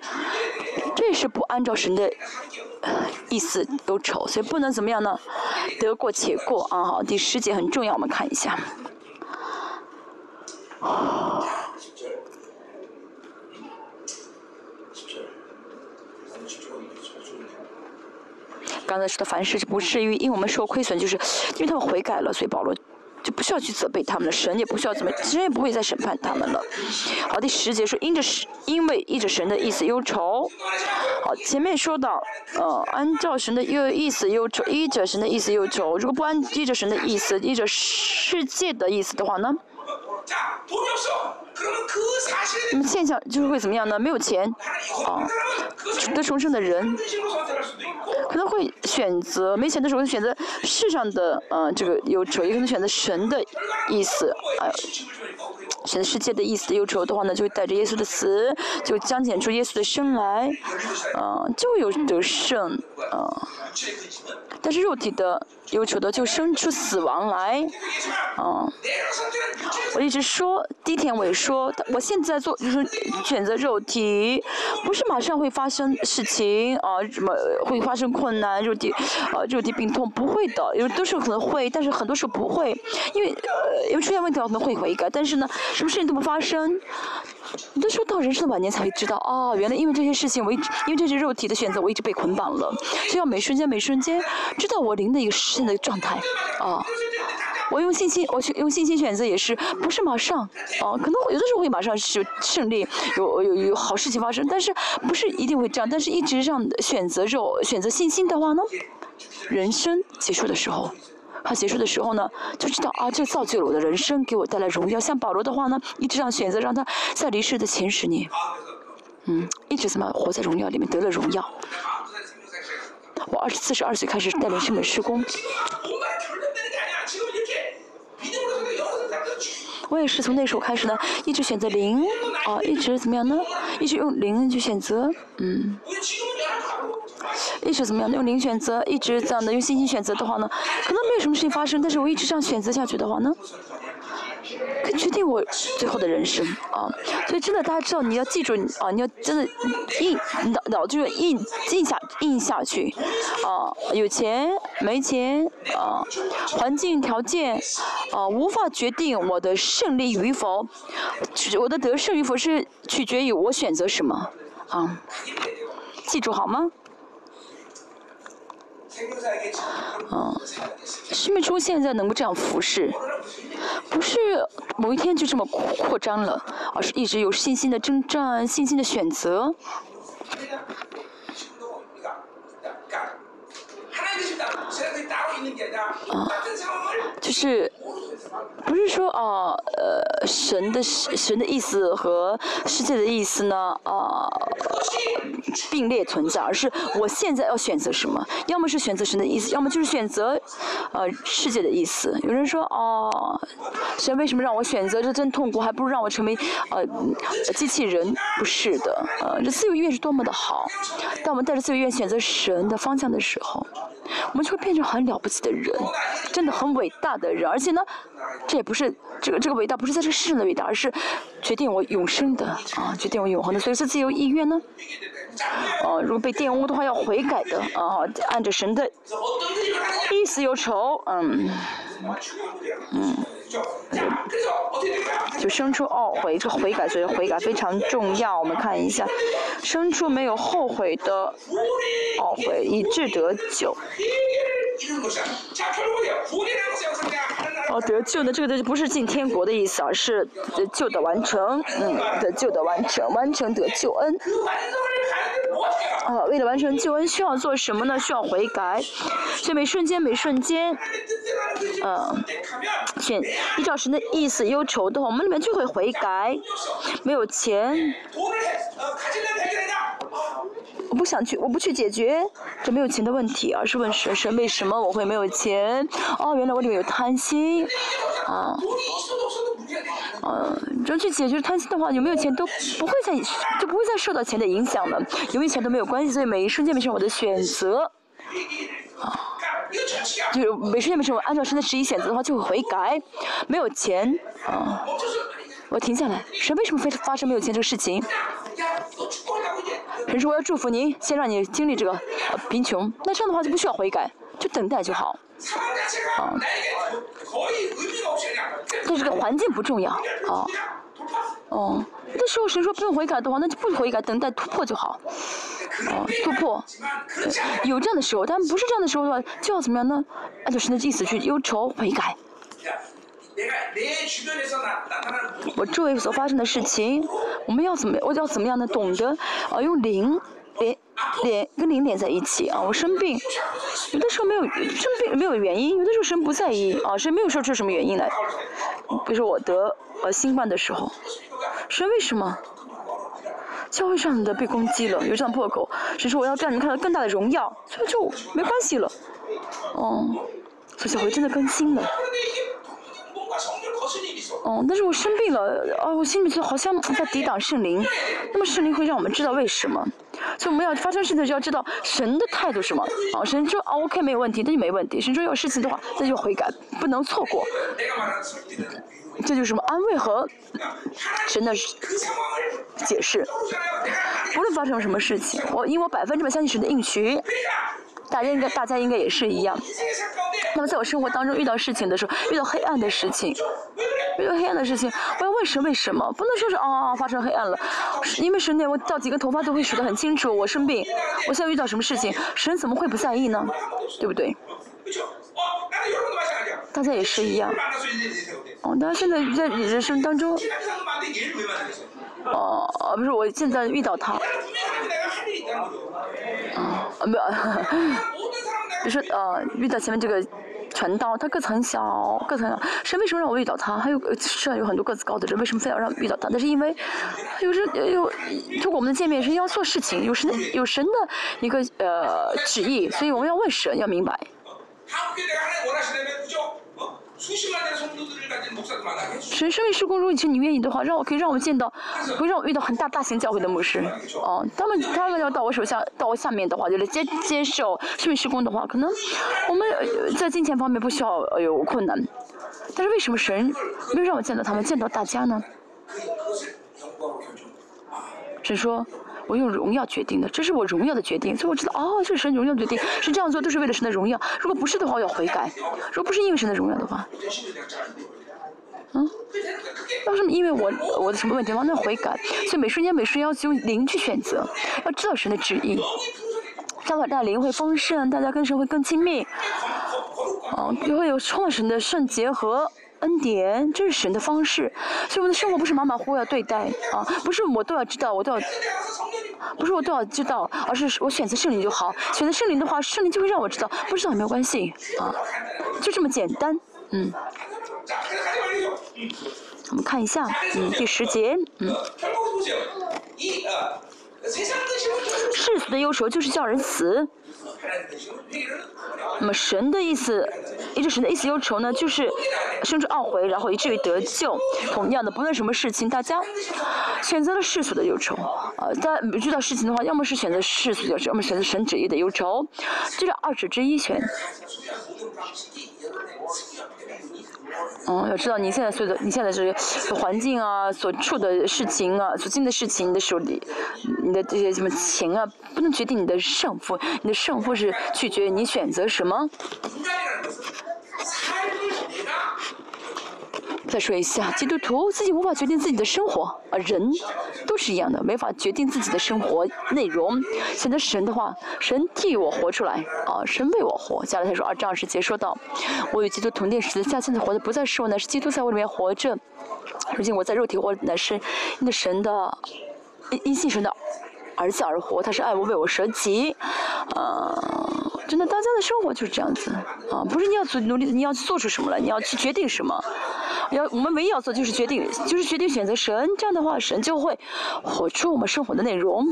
这是不按照神的意思有丑，所以不能怎么样呢？得过且过啊！好，第十节很重要，我们看一下。刚才说的凡事不至于因为我们受亏损，就是因为他们悔改了，所以保罗。就不需要去责备他们了，神也不需要怎么，神也不会再审判他们了。好，第十节说，因着神，因为依着神的意思忧愁。好，前面说到，呃，按照神的又意思忧愁，依着神的意思忧愁。如果不按依着神的意思，依着世界的意思的话呢？那么现象就是会怎么样呢？没有钱，啊，得重生的人。可能会选择没钱的时候选择世上的呃这个忧愁，也可能选择神的意思，哎，选择世界的意思的忧愁的话呢，就会带着耶稣的死，就彰显出耶稣的生来，啊，就会有得胜，啊。但是肉体的忧愁的就生出死亡来，啊。我一直说，第一天我也说，我现在做就是选择肉体，不是马上会发生事情啊，什么会发生困难，肉体，啊，肉体病痛不会的，有都是可能会，但是很多时候不会，因为呃，因为出现问题可能会悔改，但是呢，什么事情都不发生。你都说到人生的晚年才会知道，哦，原来因为这些事情，我一直因为这些肉体的选择，我一直被捆绑了。所以要每瞬间每瞬间知道我灵的一个现在的状态，啊，我用信心，我去用信心选择也是不是马上，啊，可能有的时候会马上是胜利，有有有好事情发生，但是不是一定会这样。但是一直让选择肉选择信心的话呢，人生结束的时候。他结束的时候呢，就知道啊，这造就了我的人生，给我带来荣耀。像保罗的话呢，一直让选择让他在离世的前十年，嗯，一直怎么活在荣耀里面，得了荣耀。我二十四十二岁开始带领圣美施工，我也是从那时候开始呢，一直选择零，啊，一直怎么样呢？一直用零去选择，嗯。一直怎么样？用零选择，一直这样的用信心选择的话呢，可能没有什么事情发生。但是我一直这样选择下去的话呢，可以决定我最后的人生啊。所以真的，大家知道你要记住啊，你要真的印脑脑就是印印下印下去啊。有钱没钱啊，环境条件啊，无法决定我的胜利与否，我的得胜与否是取决于我选择什么啊。记住好吗？嗯，生命中现在能够这样服侍，不是某一天就这么扩扩张了，而是一直有信心的征战、信心的选择。啊，就是。不是说啊，呃，神的神的意思和世界的意思呢，啊，并列存在，而是我现在要选择什么？要么是选择神的意思，要么就是选择，呃，世界的意思。有人说，哦，神为什么让我选择这真痛苦，还不如让我成为呃机器人？不是的，呃，这自由意愿是多么的好。当我们带着自由意愿选择神的方向的时候。我们就会变成很了不起的人，真的很伟大的人，而且呢，这也不是这个这个伟大不是在这个世上的伟大，而是决定我永生的啊，决定我永恒的。所以说自由意愿呢，哦，如果被玷污的话要悔改的啊，按着神的意思忧愁，嗯，嗯。就生出懊悔，这悔改，所以悔改非常重要。我们看一下，生出没有后悔的懊悔，以致得救。哦，得救的这个就不是进天国的意思，而是得救的完成，嗯，得救的完成，完成得救恩。啊，为了完成救恩，需要做什么呢？需要悔改。所以每瞬间，每瞬间，嗯，选依照神的意思忧愁的话，我们里面就会悔改。没有钱，我不想去，我不去解决这没有钱的问题，而是问神：神为什么我会没有钱？哦，原来我里面有贪心，啊。嗯，只要去解决贪心的话，有没有钱都不会再就不会再受到钱的影响了，有没有钱都没有关系，所以每一瞬间每瞬间我的选择，啊，就每瞬间每瞬间我按照神的旨意选择的话就会悔改，没有钱，啊，我停下来，神为什么非发生没有钱这个事情？神说我要祝福您，先让你经历这个贫穷，那这样的话就不需要悔改，就等待就好。啊，对这个环境不重要，啊，哦，那时候谁说不用悔改的话，那就不悔改，等待突破就好，哦，突破，有这样的时候，但不是这样的时候的话，就要怎么样呢？按照神的意思去忧愁悔改。我周围所发生的事情，我们要怎么，我要怎么样呢？懂得，啊，用灵。连连跟零连在一起啊！我生病，有的时候没有生病没有原因，有的时候神不在意啊，神没有说出什么原因来。比如说我得呃新冠的时候，神为什么？教会上的被攻击了，有这样破口，神说我要让你们看到更大的荣耀，所以就没关系了。哦，所以教会真的更新了。哦，哦，但是我生病了，哦，我心里就好像在抵挡圣灵。那么圣灵会让我们知道为什么，所以我们要发生事情就要知道神的态度是什么。啊，神说 OK 没有问题，那就没问题。神说有事情的话，那就悔改，不能错过。这就是什么安慰和神的解释。不论发生什么事情，我因为我百分之百相信神的应许。大家应该，大家应该也是一样。那么在我生活当中遇到事情的时候，遇到黑暗的事情，遇到黑暗的事情，我要问神为什么？不能说是啊，发生黑暗了，因为神呢，我掉几根头发都会数得很清楚。我生病，我现在遇到什么事情，神怎么会不在意呢？对不对？大家也是一样。哦，大家现在在人生当中，哦，不是，我现在遇到他。啊，没有，比如说呃，遇到前面这个传道，他个子很小，个子很小，神为什么让我遇到他？还有世上有很多个子高的人，为什么非要让遇到他？那是因为有时有通过我们的见面是要做事情，有神有神的一个呃旨意，所以我们要问神，要明白。神生命施工，如果你你愿意的话，让我可以让我见到，会让我遇到很大大型教会的牧师。哦，他们他们要到我手下，到我下面的话，就是接接受生命施工的话，可能我们在金钱方面不需要有困难。但是为什么神没有让我见到他们，见到大家呢？神说。我用荣耀决定的，这是我荣耀的决定，所以我知道，哦，这是神荣耀决定，是这样做都是为了神的荣耀。如果不是的话，我要悔改；如果不是因为神的荣耀的话，嗯，为什么因为我我的什么问题吗？那悔改。所以每瞬间每瞬间要用灵去选择，要知道神的旨意，这样的话，灵会丰盛，大家跟神会更亲密，哦，就会有创神的圣洁和。恩典，这是神的方式，所以我们的生活不是马马虎虎要对待啊，不是我都要知道，我都要，不是我都要知道，而是我选择圣灵就好。选择圣灵的话，圣灵就会让我知道，不知道也没有关系啊，就这么简单，嗯。我们看一下，嗯，第十节，嗯。世俗的忧愁就是叫人死。那么神的意思，一直神的意思忧愁呢，就是生出懊悔，然后以至于得救。同样的，不论什么事情，大家选择了世俗的忧愁，啊，大家遇到事情的话，要么是选择世俗的忧愁，要么选择神旨意的忧愁，这是二者之一选。嗯，要知道你现在所有的，你现在这个环境啊，所处的事情啊，所经的事情，你的手里，你的这些什么情啊，不能决定你的胜负，你的胜负是取决于你选择什么。再说一下，基督徒自己无法决定自己的生活，啊，人都是一样的，没法决定自己的生活内容。选择神的话，神替我活出来，啊，神为我活。加拉太说二章二十节说到，我与基督同定十字架，现在活的不再是我，乃是基督在我里面活着。如今我在肉体活，乃是因的神的，因信神的儿子而活，他是爱我，为我舍己，啊。真的，大家的生活就是这样子啊！不是你要做努力，你要去做出什么来，你要去决定什么。要我们唯一要做就是决定，就是决定选择神。这样的话，神就会活出我们生活的内容。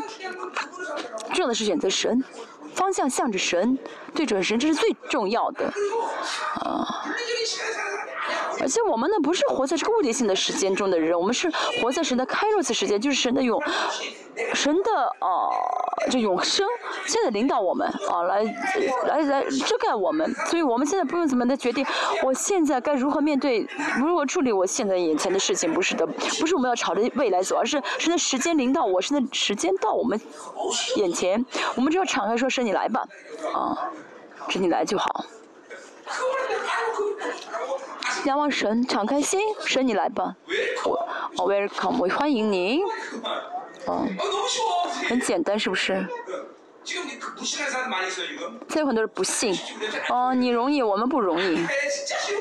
重要的是选择神，方向向着神，对准神，这是最重要的啊！而且我们呢，不是活在这个物理性的时间中的人，我们是活在神的开路子时间，就是神的永，神的啊，这永生，现在领导我们啊，来来来遮盖我们，所以我们现在不用怎么的决定，我现在该如何面对，如何处理我现在眼前的事情，不是的，不是我们要朝着未来走，而是神的时间领导我，神的时间到我们眼前，我们只要敞开说，神你来吧，啊，神你来就好。仰望神，敞开心，神你来吧，我我 welcome，我欢迎你，哦，很简单是不是？现在有很多人不信，哦，你容易，我们不容易，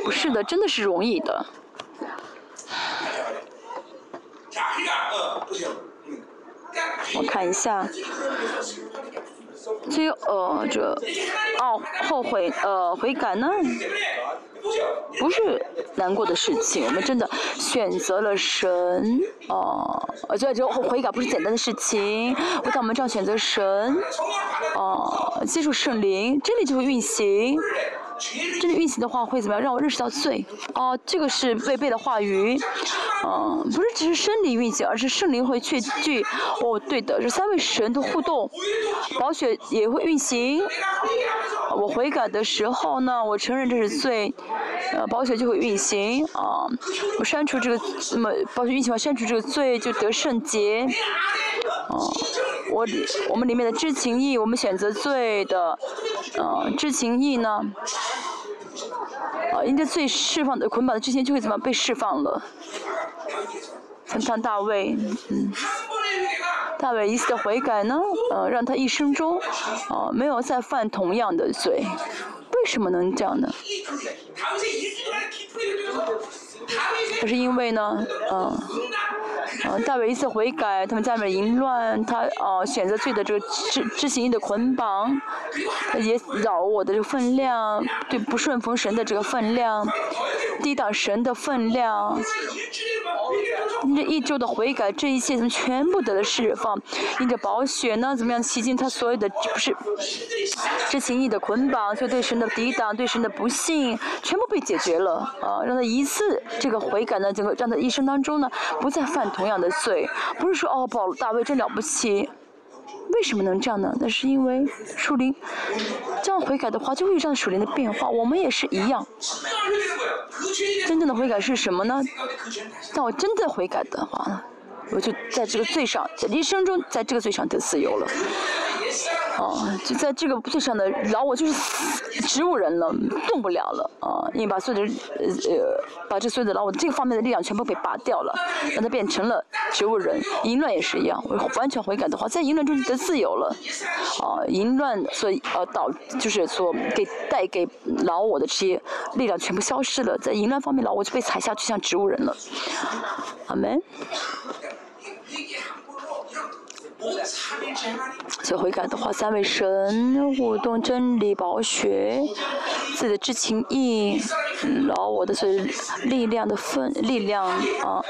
不是的，真的是容易的。我看一下，所以呃这，哦后悔呃悔改呢？不是难过的事情，我们真的选择了神，哦，这后悔改不是简单的事情。当我们这样选择神，哦，接触圣灵，真理就会运行，真的运行的话会怎么样？让我认识到罪。哦，这个是违背的话语。嗯，不是只是生理运行，而是圣灵会确据。哦，对的，这三位神的互动，宝血也会运行。我悔改的时候呢，我承认这是罪，呃，宝血就会运行。啊，我删除这个，那么宝血运行完删除这个罪就得圣洁。哦，我我们里面的知情意，我们选择罪的，呃，知情意呢，啊，应该罪释放的捆绑的之前就会怎么被释放了。像像大卫，嗯，大卫一次的悔改呢，呃，让他一生中，啊，没有再犯同样的罪。为什么能这样呢？这是因为呢，嗯。嗯，大卫一次悔改，他们家里面淫乱，他呃选择罪的这个知知行义的捆绑，也扰我的这个分量，对不顺服神的这个分量，抵挡神的分量。因着一周的悔改，这一切怎么全部得了释放？因着宝血呢，怎么样洗净他所有的不是知情义的捆绑，所以对神的抵挡，对神的不信，全部被解决了啊！让他一次这个悔改呢，整个让他一生当中呢，不再犯同样的罪。不是说哦，保罗大卫真了不起。为什么能这样呢？那是因为树林这样悔改的话，就会有这样树林的变化。我们也是一样。真正的悔改是什么呢？当我真的悔改的话，我就在这个罪上，在一生中在这个罪上得自由了。哦，就在这个罪上的老我就是植物人了，动不了了啊！你把所有的呃呃，把这所有的老我这个方面的力量全部给拔掉了，让它变成了植物人。淫乱也是一样，我完全悔改的话，在淫乱中就得自由了。啊，淫乱所呃导就是所给带给老我的这些力量全部消失了，在淫乱方面老我就被踩下去像植物人了。阿门。所以悔改的话，三位神互动真理宝血，自己的知情意，然后我的所力量的分力量啊，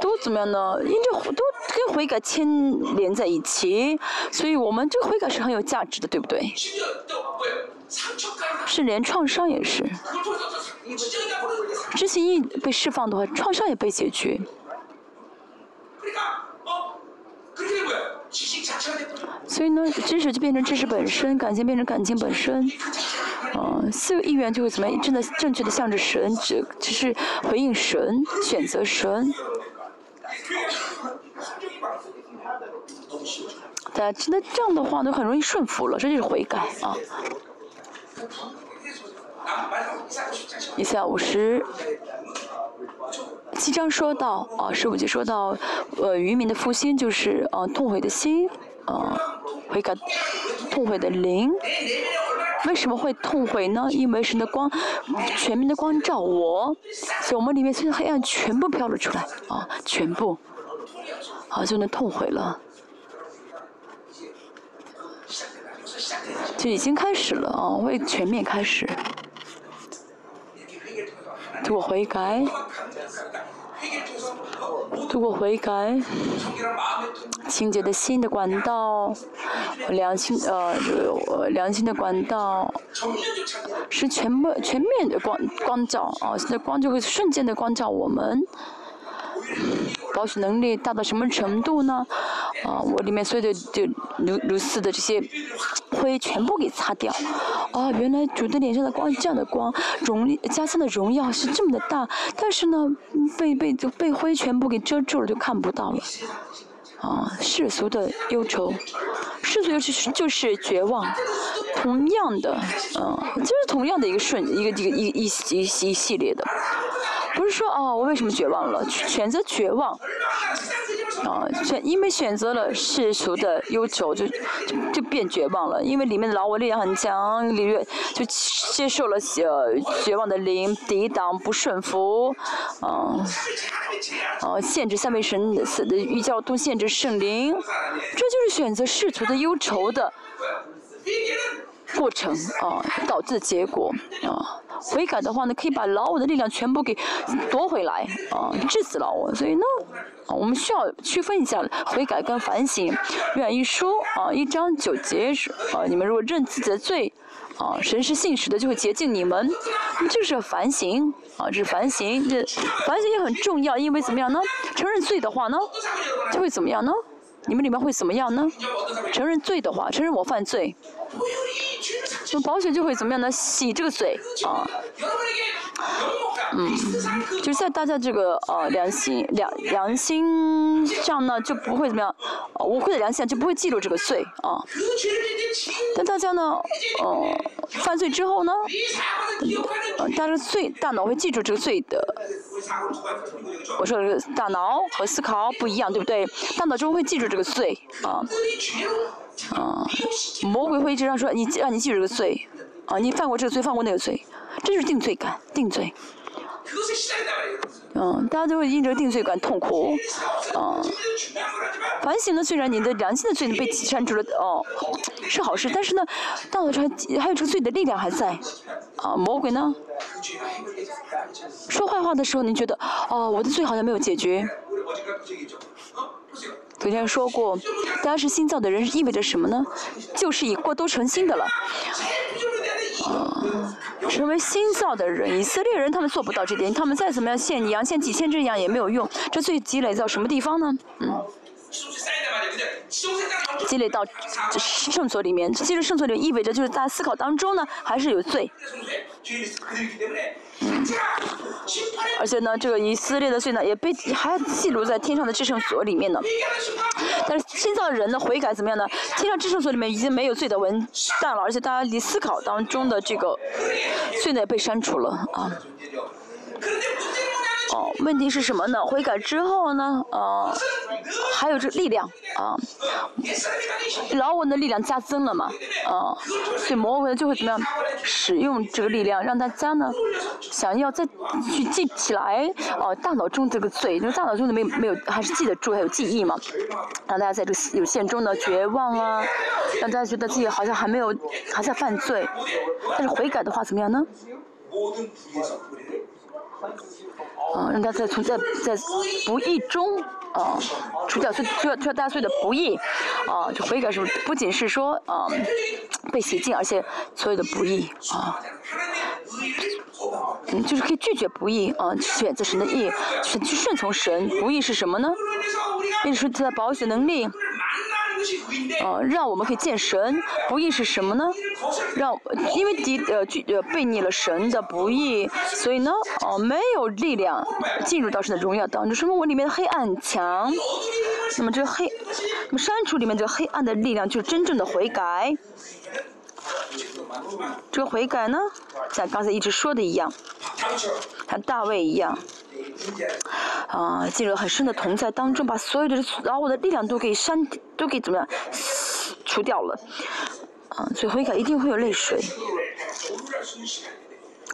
都怎么样呢？因这都跟悔改牵连在一起，所以我们这个悔改是很有价值的，对不对？是连创伤也是，知情意被释放的话，创伤也被解决。所以呢，知识就变成知识本身，感情变成感情本身，嗯，四个意愿就会怎么样？真的正确的向着神，只只是回应神，选择神。大家真的这样的话，就很容易顺服了，这就是悔改啊。一下五十。七章说到啊，十五节说到，呃，渔民的复兴就是啊，痛悔的心，啊，悔改，痛悔的灵。为什么会痛悔呢？因为神的光，全民的光照我，所以我们里面所有黑暗全部飘了出来，啊，全部，啊，就能痛悔了，就已经开始了啊，会全面开始。通过悔改，通过悔改，清洁的新的管道，良心呃，良心的管道，是全部全面的光光照啊！现在光就会瞬间的光照我们。保守能力大到什么程度呢？啊，我里面所有的就如如丝的这些灰全部给擦掉。啊，原来主的脸上的光这样的光，荣家乡的荣耀是这么的大，但是呢，被被就被灰全部给遮住了，就看不到了。啊，世俗的忧愁，世俗忧愁就是绝望。同样的，嗯，就是同样的一个顺一个一个一一一一系列的。不是说哦，我为什么绝望了？选择绝望，啊，选因为选择了世俗的忧愁，就就就变绝望了。因为里面的老我力量很强，里面就接受了呃绝望的灵，抵挡不顺服，啊，啊，限制三位神的的御教都限制圣灵，这就是选择世俗的忧愁的过程啊，导致结果啊。悔改的话呢，可以把老我的力量全部给夺回来，啊，治死老我。所以呢，啊，我们需要区分一下悔改跟反省。愿意说啊，一章九节是啊，你们如果认自己的罪，啊，神是信实的，就会洁净你们。这是反省啊，这是反省，这反省也很重要，因为怎么样呢？承认罪的话呢，就会怎么样呢？你们里面会怎么样呢？承认罪的话，承认我犯罪，那保险就会怎么样呢？洗这个罪啊。嗯，就是在大家这个呃良心良良心上呢，就不会怎么样，无愧的良心就不会记住这个罪啊。但大家呢，呃，犯罪之后呢，呃，但是罪大脑会记住这个罪的。我说的是大脑和思考不一样，对不对？大脑就会记住这个罪啊，啊，魔鬼会一直让说你让你记住这个罪。啊，你犯过这个罪，犯过那个罪，这就是定罪感，定罪。嗯，大家都会因着定罪感痛苦，嗯，反省呢，虽然你的良心的罪呢被删除了，哦，是好事，但是呢，到了这还有这个罪的力量还在，啊，魔鬼呢，说坏话的时候，你觉得，哦，我的罪好像没有解决。昨天说过，当时新造的人，意味着什么呢？就是已过都成新的了。啊，成为新造的人，以色列人他们做不到这点，他们再怎么样献羊献几千只羊也没有用，这最积累到什么地方呢？嗯，积累到圣所里面，积累圣所里意味着就是在思考当中呢，还是有罪。嗯，而且呢，这个以色列的罪呢，也被还记录在天上的至圣所里面呢。但是新造人的悔改怎么样呢？天上至圣所里面已经没有罪的文档了，而且大家离思考当中的这个罪呢被删除了啊。哦，问题是什么呢？悔改之后呢，呃，还有这力量啊，老我的力量加增了嘛，啊，所以魔鬼就会怎么样？使用这个力量，让大家呢想要再去记起来，哦，大脑中这个罪，因为大脑中的没有没有还是记得住，还有记忆嘛，让大家在这个有限中的绝望啊，让大家觉得自己好像还没有还在犯罪，但是悔改的话怎么样呢？啊，让他在从在在不义中啊，除掉除除掉大罪的不义啊，就悔改什么？不仅是说啊被洗净，而且所有的不义啊，就是可以拒绝不义啊，选择神的义，去去顺从神。不义是什么呢？也就是他的保险能力。呃，让我们可以见神，不义是什么呢？让因为敌呃拒呃背逆了神的不义，所以呢，哦没有力量进入到神的荣耀当中，说明我里面的黑暗强。那么这个黑，那么删除里面这个黑暗的力量，就是真正的悔改。这个悔改呢，像刚才一直说的一样，像大卫一样。啊，进入很深的同在当中，把所有的把我的力量都给删，都给怎么样除掉了。啊，所以悔改一定会有泪水，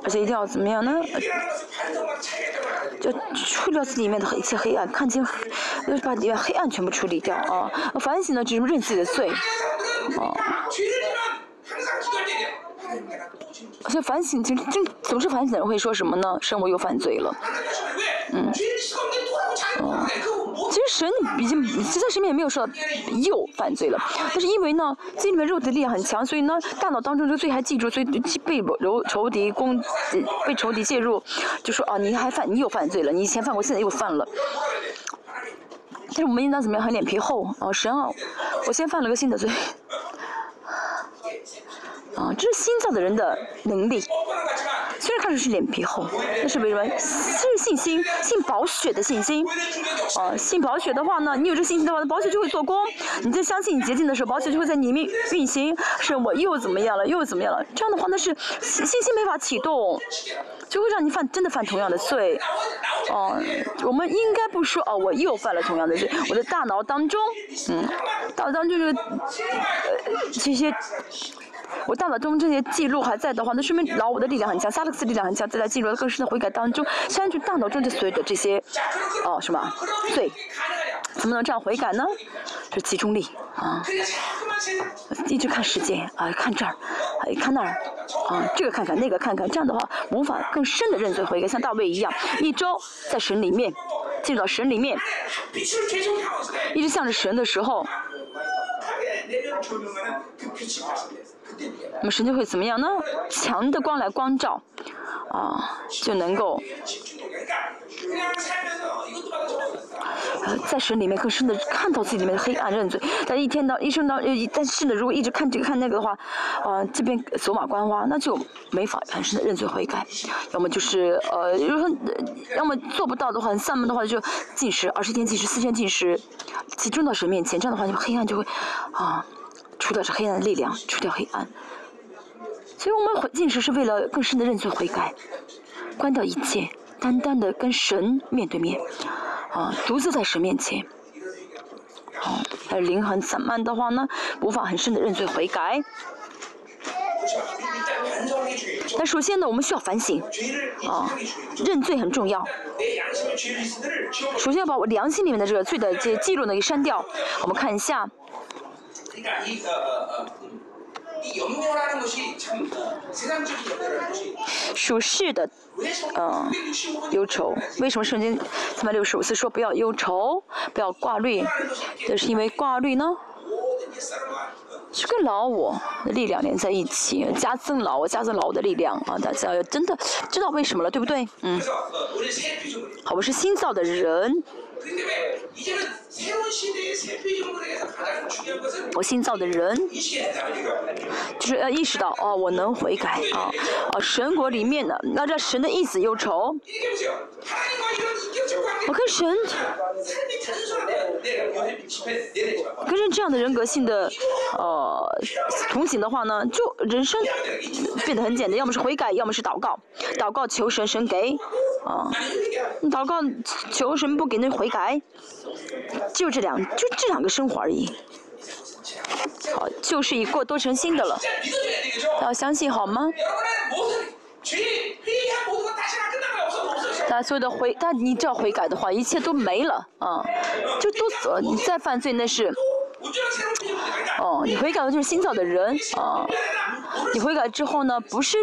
而且一定要怎么样呢？就除掉自己里面的一切黑暗，看清，要把里面黑暗全部处理掉啊！反省呢，就是认自己的罪，啊。所以反省，就就总是反省的人会说什么呢？生活又犯罪了。嗯，哦，其实神已经，实在神面也没有说又犯罪了，但是因为呢，心里面肉的力量很强，所以呢，大脑当中这个罪还记住，所以被仇仇敌攻，被仇敌介入，就说啊，你还犯，你又犯罪了，你以前犯过，现在又犯了。但是我们应当怎么样？很脸皮厚啊，神啊，我先犯了个新的罪。啊，这是新造的人的能力。虽然看着是脸皮厚，那是为什么？是信心，信宝血的信心。啊，信宝血的话呢，你有这信心的话，那宝血就会做工。你在相信你洁净的时候，宝血就会在里面运行。是我又怎么样了？又怎么样了？这样的话，那是信心没法启动，就会让你犯真的犯同样的罪。哦，我们应该不说哦，我又犯了同样的罪。我的大脑当中，嗯，大脑当中这个呃这些。我大脑中这些记录还在的话，那说明老我的力量很强，萨克斯力量很强，在进入了更深的悔改当中，删除大脑中的所有的这些，哦，什么？对，怎么能这样悔改呢？就集中力啊，一直看时间啊，看这儿，看那儿，啊，这个看看那个看看，这样的话无法更深的认罪悔改，像大卫一样，一周在神里面，进入到神里面，一直向着神的时候。那么神就会怎么样呢？强的光来光照，啊，就能够。呃，在神里面更深的看到自己里面的黑暗认罪，但一天到一生到，但是呢，如果一直看这个看那个的话，呃，这边走马观花，那就没法很深的认罪悔改，要么就是呃，如果说要么做不到的话，散漫的话就进食，二十天进食，四天进食，集中到神面前，这样的话，就黑暗就会啊，除掉这黑暗的力量，除掉黑暗。所以我们进食是为了更深的认罪悔改，关掉一切。单单的跟神面对面，啊，独自在神面前，啊，灵很散漫的话呢，无法很深的认罪悔改。那首先呢，我们需要反省，啊，认罪很重要。首先要把我良心里面的这个罪的这记录呢给删掉。我们看一下。属世的，嗯，忧愁。为什么圣经三百六十五次说不要忧愁，不要挂虑？这是因为挂虑呢，是跟老我的力量连在一起，加增老我，加增老我的力量啊！大家要真的知道为什么了，对不对？嗯。好，我是新造的人。我新造的人，就是要意识到哦，我能悔改啊啊！神国里面的，那这神的意思忧愁。我跟神，跟着这样的人格性的呃同行的话呢，就人生变得很简单，要么是悔改，要么是祷告，祷告求神，神给啊，祷告求神不给那悔改。就这两，就这两个生活而已。好，就是已过都成新的了。要相信好吗？那所有的悔，但你只要悔改的话，一切都没了啊，就都死了。你再犯罪那是，哦，你悔改的就是新造的人啊。你悔改之后呢，不是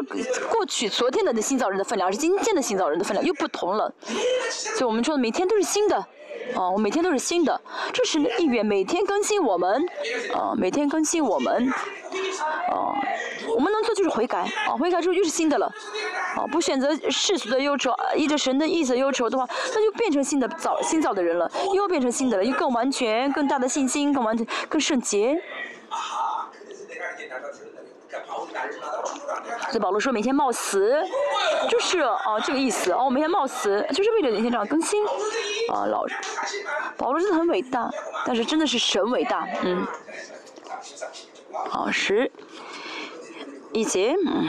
过去昨天的那新造人的分量，而是今天的新造人的分量又不同了。所以我们说的每天都是新的。哦，我每天都是新的，这是意愿，每天更新我们，啊，每天更新我们，啊，我们能做就是悔改，啊，悔改之后就是新的了，啊，不选择世俗的忧愁，依着神的意思忧愁的话，那就变成新的造新造的人了，又变成新的了，又更完全、更大的信心、更完全、更圣洁。这保罗说每天冒死，就是哦这个意思哦，每天冒死就是为了每天这样更新啊老保罗真的很伟大，但是真的是神伟大，嗯，好十一节，嗯。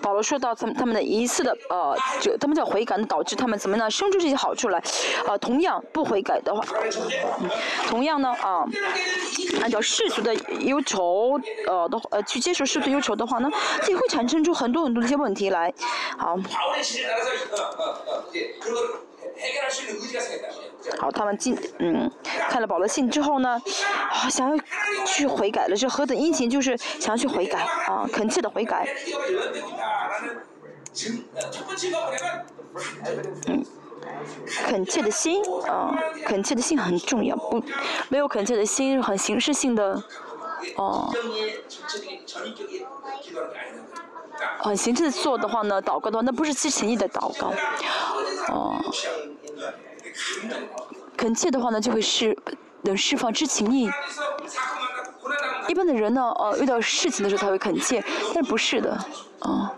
保罗说到他们他们的一次的呃，就他们叫悔改，导致他们怎么呢？生出这些好处来，啊，同样不悔改的话，同样呢啊，按照世俗的忧愁呃的呃去接受世俗忧愁的话呢，这会产生出很多很多的一些问题来，好。好，他们进嗯看了保罗信之后呢，啊想要去悔改了，是何等殷勤，就是想要去悔改啊，恳切的悔改。嗯，恳切的心啊，恳切的心很重要，不没有恳切的心，很形式性的哦。很形式做的话呢，祷告的话，那不是自情意的祷告，哦。恳切的话呢，就会释能释放知情意。一般的人呢，呃，遇到事情的时候才会恳切，但不是的，啊。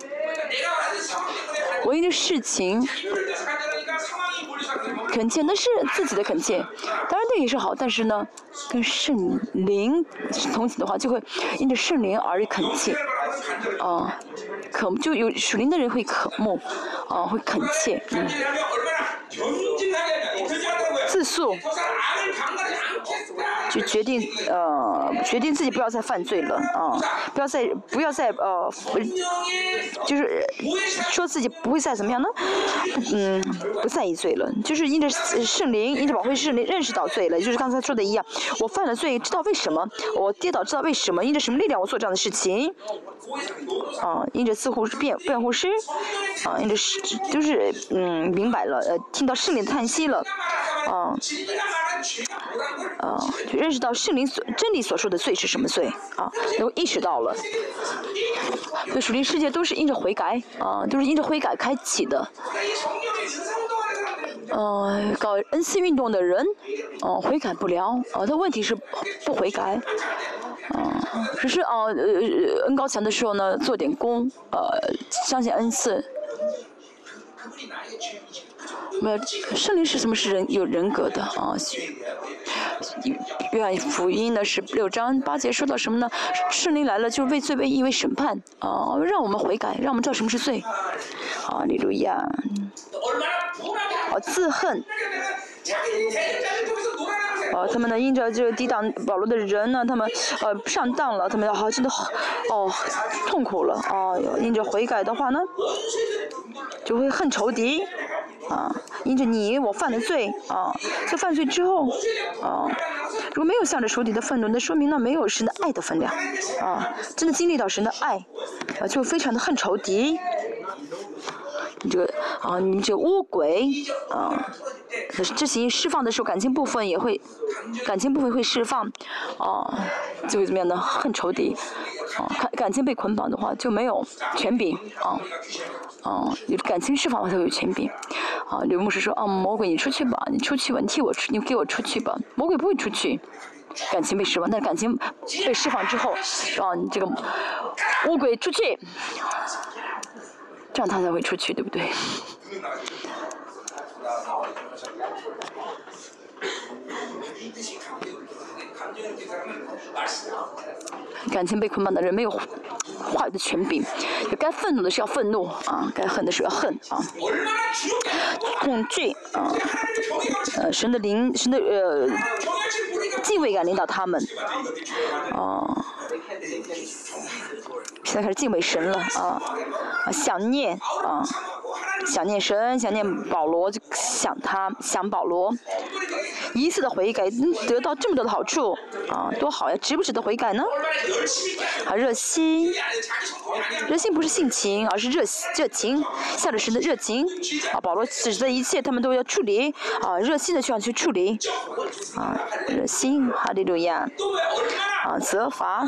我因为事情恳切，那是自己的恳切，当然那也是好，但是呢，跟圣灵同行的话，就会因着圣灵而恳切，啊，渴就有属灵的人会渴慕，啊，会恳切，嗯。自述，就决定呃决定自己不要再犯罪了啊，不要再不要再呃，就是说自己不会再怎么样呢？嗯，不在意罪了，就是因着圣灵，因着保会圣灵认识到罪了，就是刚才说的一样，我犯了罪，知道为什么，我跌倒知道为什么，因着什么力量我做这样的事情，啊，因着似乎是辩辩护师，啊，因着是就是嗯明白了，呃，听到圣灵叹息了，啊，啊，就认识到圣灵所真理所说的罪是什么罪，啊，都意识到了，对属灵世界都是因着悔改，啊，都是因着悔改开启的。呃，搞 N 次运动的人，哦，悔改不了，啊，他问题是不悔改，嗯，只是啊，呃恩高强的时候呢，做点功，呃，相信 N 次。没有，圣灵是什么？是人有人格的啊。愿福音呢是六章八节说到什么呢？圣灵来了，就是为罪为义为审判啊，让我们悔改，让我们知道什么是罪。啊，李如呀，哦，自恨。哦，他们呢，因着这个抵挡保罗的人呢，他们呃上当了，他们好真的好哦痛苦了啊，因着悔改的话呢，就会恨仇敌啊，因着你我犯了罪啊，在犯罪之后啊，如果没有向着仇敌的愤怒，那说明呢没有神的爱的分量啊，真的经历到神的爱啊，就非常的恨仇敌。你这个啊，你这个乌鬼啊，执行释放的时候，感情部分也会，感情部分会释放，啊，就会怎么样呢？恨仇敌，啊，感感情被捆绑的话就没有权柄，啊，啊，有感情释放才有权柄，啊，刘牧师说，啊，魔鬼你出去吧，你出去吧，你替我出，你给我出去吧，魔鬼不会出去，感情被释放，但感情被释放之后，啊，你这个乌鬼出去。这样他才会出去，对不对？感情被捆绑的人没有话语的权柄，该愤怒的是要愤怒啊，该恨的是要恨啊。恐惧啊，呃，神的灵，神的呃，敬畏感领导他们，啊。现在开始敬畏神了啊，想念啊，想念神，想念保罗，就想他，想保罗。一次的悔改得到这么多的好处啊，多好呀！值不值得悔改呢？啊，热心，热心不是性情，而是热热情，向着神的热情。啊，保罗此时的一切，他们都要处理啊，热心的需要去处理啊，热心，哈利路亚，啊，责罚。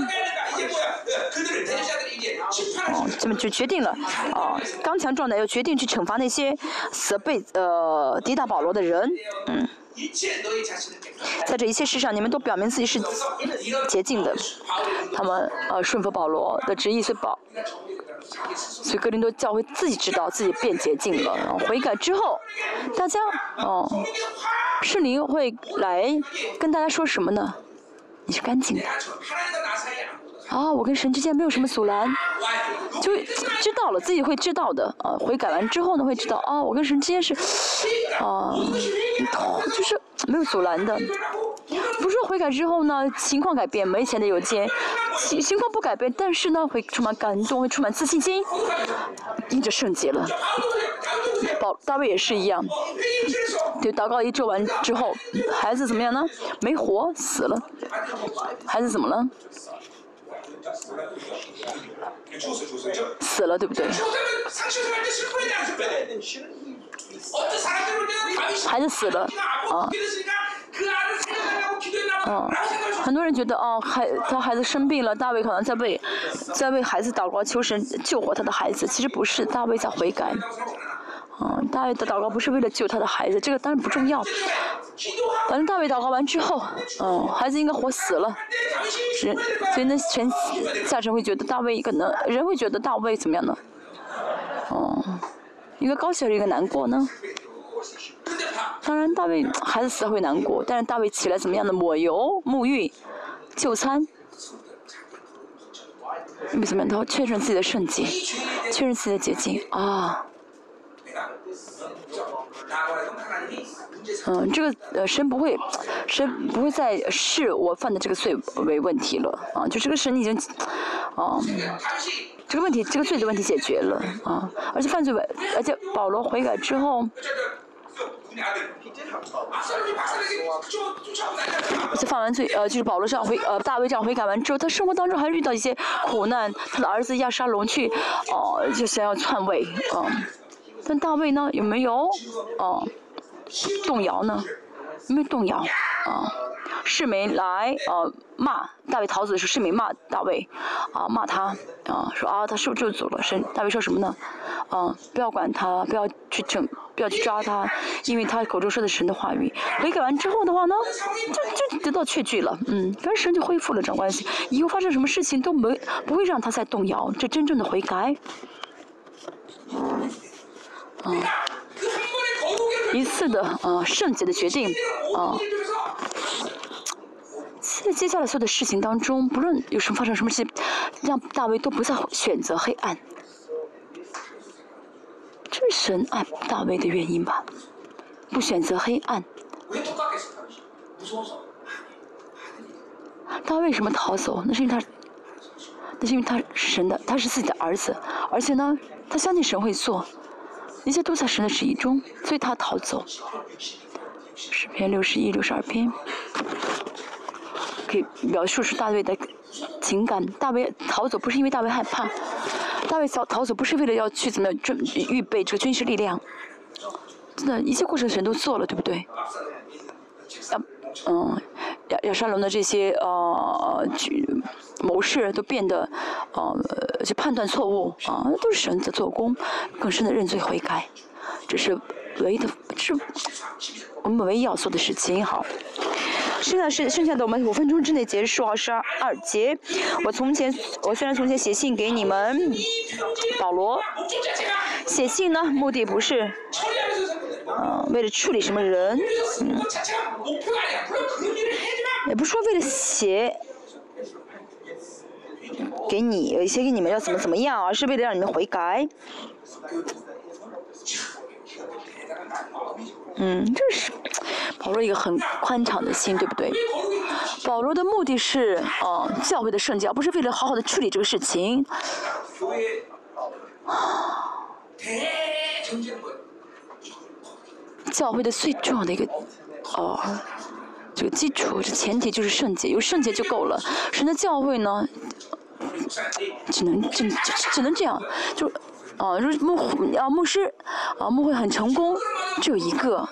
哦，这么就决定了，哦，刚强壮胆要决定去惩罚那些责备呃抵挡保罗的人，嗯，在这一切事上，你们都表明自己是洁净的，他们呃顺服保罗的旨意，所以保，所以格林多教会自己知道自己变洁净了，然后悔改之后，大家哦，圣灵会来跟大家说什么呢？你是干净的。啊，我跟神之间没有什么阻拦，就知道了，自己会知道的。啊，悔改完之后呢，会知道啊，我跟神之间是，啊，就是没有阻拦的。不是说悔改之后呢，情况改变，没钱的有钱，情情况不改变，但是呢，会充满感动，会充满自信心，因着圣洁了。宝大卫也是一样，对，祷告一做完之后，孩子怎么样呢？没活，死了。孩子怎么了？死了，对不对？孩子死了，啊，嗯，很多人觉得哦，孩他孩子生病了，大卫可能在为在为孩子祷告，求神救活他的孩子。其实不是，大卫在悔改。嗯，大卫的祷告不是为了救他的孩子，这个当然不重要。反正大卫祷告完之后，嗯，孩子应该活死了，人，所以呢，全下沉会觉得大卫可能人会觉得大卫怎么样呢？哦，一个高兴一个难过呢？当然，大卫孩子死了会难过，但是大卫起来怎么样的抹油、沐浴、就餐，因为怎么样？他确认自己的圣洁，确认自己的洁净啊。嗯，这个呃，神不会，神不会再视我犯的这个罪为问题了啊，就这个神已经，啊，这个问题，这个罪的问题解决了啊，而且犯罪，而且保罗悔改之后。而且犯完罪，呃，就是保罗这样悔，呃，大卫这样悔改完之后，他生活当中还遇到一些苦难，他的儿子亚沙龙去，哦，就想要篡位，啊，但大卫呢，有没有，哦，动摇呢？没有动摇？啊？世民来呃骂大卫逃走的时候，世民骂大卫，啊骂他啊说啊他是不是就走了？神大卫说什么呢？啊不要管他，不要去整，不要去抓他，因为他口中说的神的话语。悔改完之后的话呢，就就得到确据了，嗯，反正神就恢复了这种关系，以后发生什么事情都没不会让他再动摇，这真正的悔改。啊，一次的啊圣洁的决定啊。在接下来所有的事情当中，不论有什么发生什么事，让大卫都不再选择黑暗。这是神爱大卫的原因吧？不选择黑暗。他为什么逃走？那是因为他，那是因为他是神的，他是自己的儿子，而且呢，他相信神会做，一切都在神的旨意中，所以他逃走。诗篇六十一、六十二篇。可以描述出大卫的情感。大卫逃走不是因为大卫害怕，大卫逃逃走不是为了要去怎么准预备这个军事力量。真的，一切过程神都做了，对不对？亚嗯亚亚沙龙的这些呃谋士都变得呃就判断错误啊，都是神的做工，更深的认罪悔改，这是唯一的，是我们唯一要做的事情。好。剩下是剩下的，我们五分钟之内结束啊！十二二节，我从前我虽然从前写信给你们，保罗写信呢，目的不是，嗯，为了处理什么人，嗯，也不是说为了写给你写给你们要怎么怎么样，而是为了让你们悔改。嗯，这是保罗一个很宽敞的心，对不对？保罗的目的是，呃，教会的圣洁，而不是为了好好的处理这个事情。教会的最重要的一个，哦，这个基础，这前提就是圣洁，有圣洁就够了。神的教会呢，只能只只能这样，就。啊，如牧啊牧师啊牧会很成功，只有一个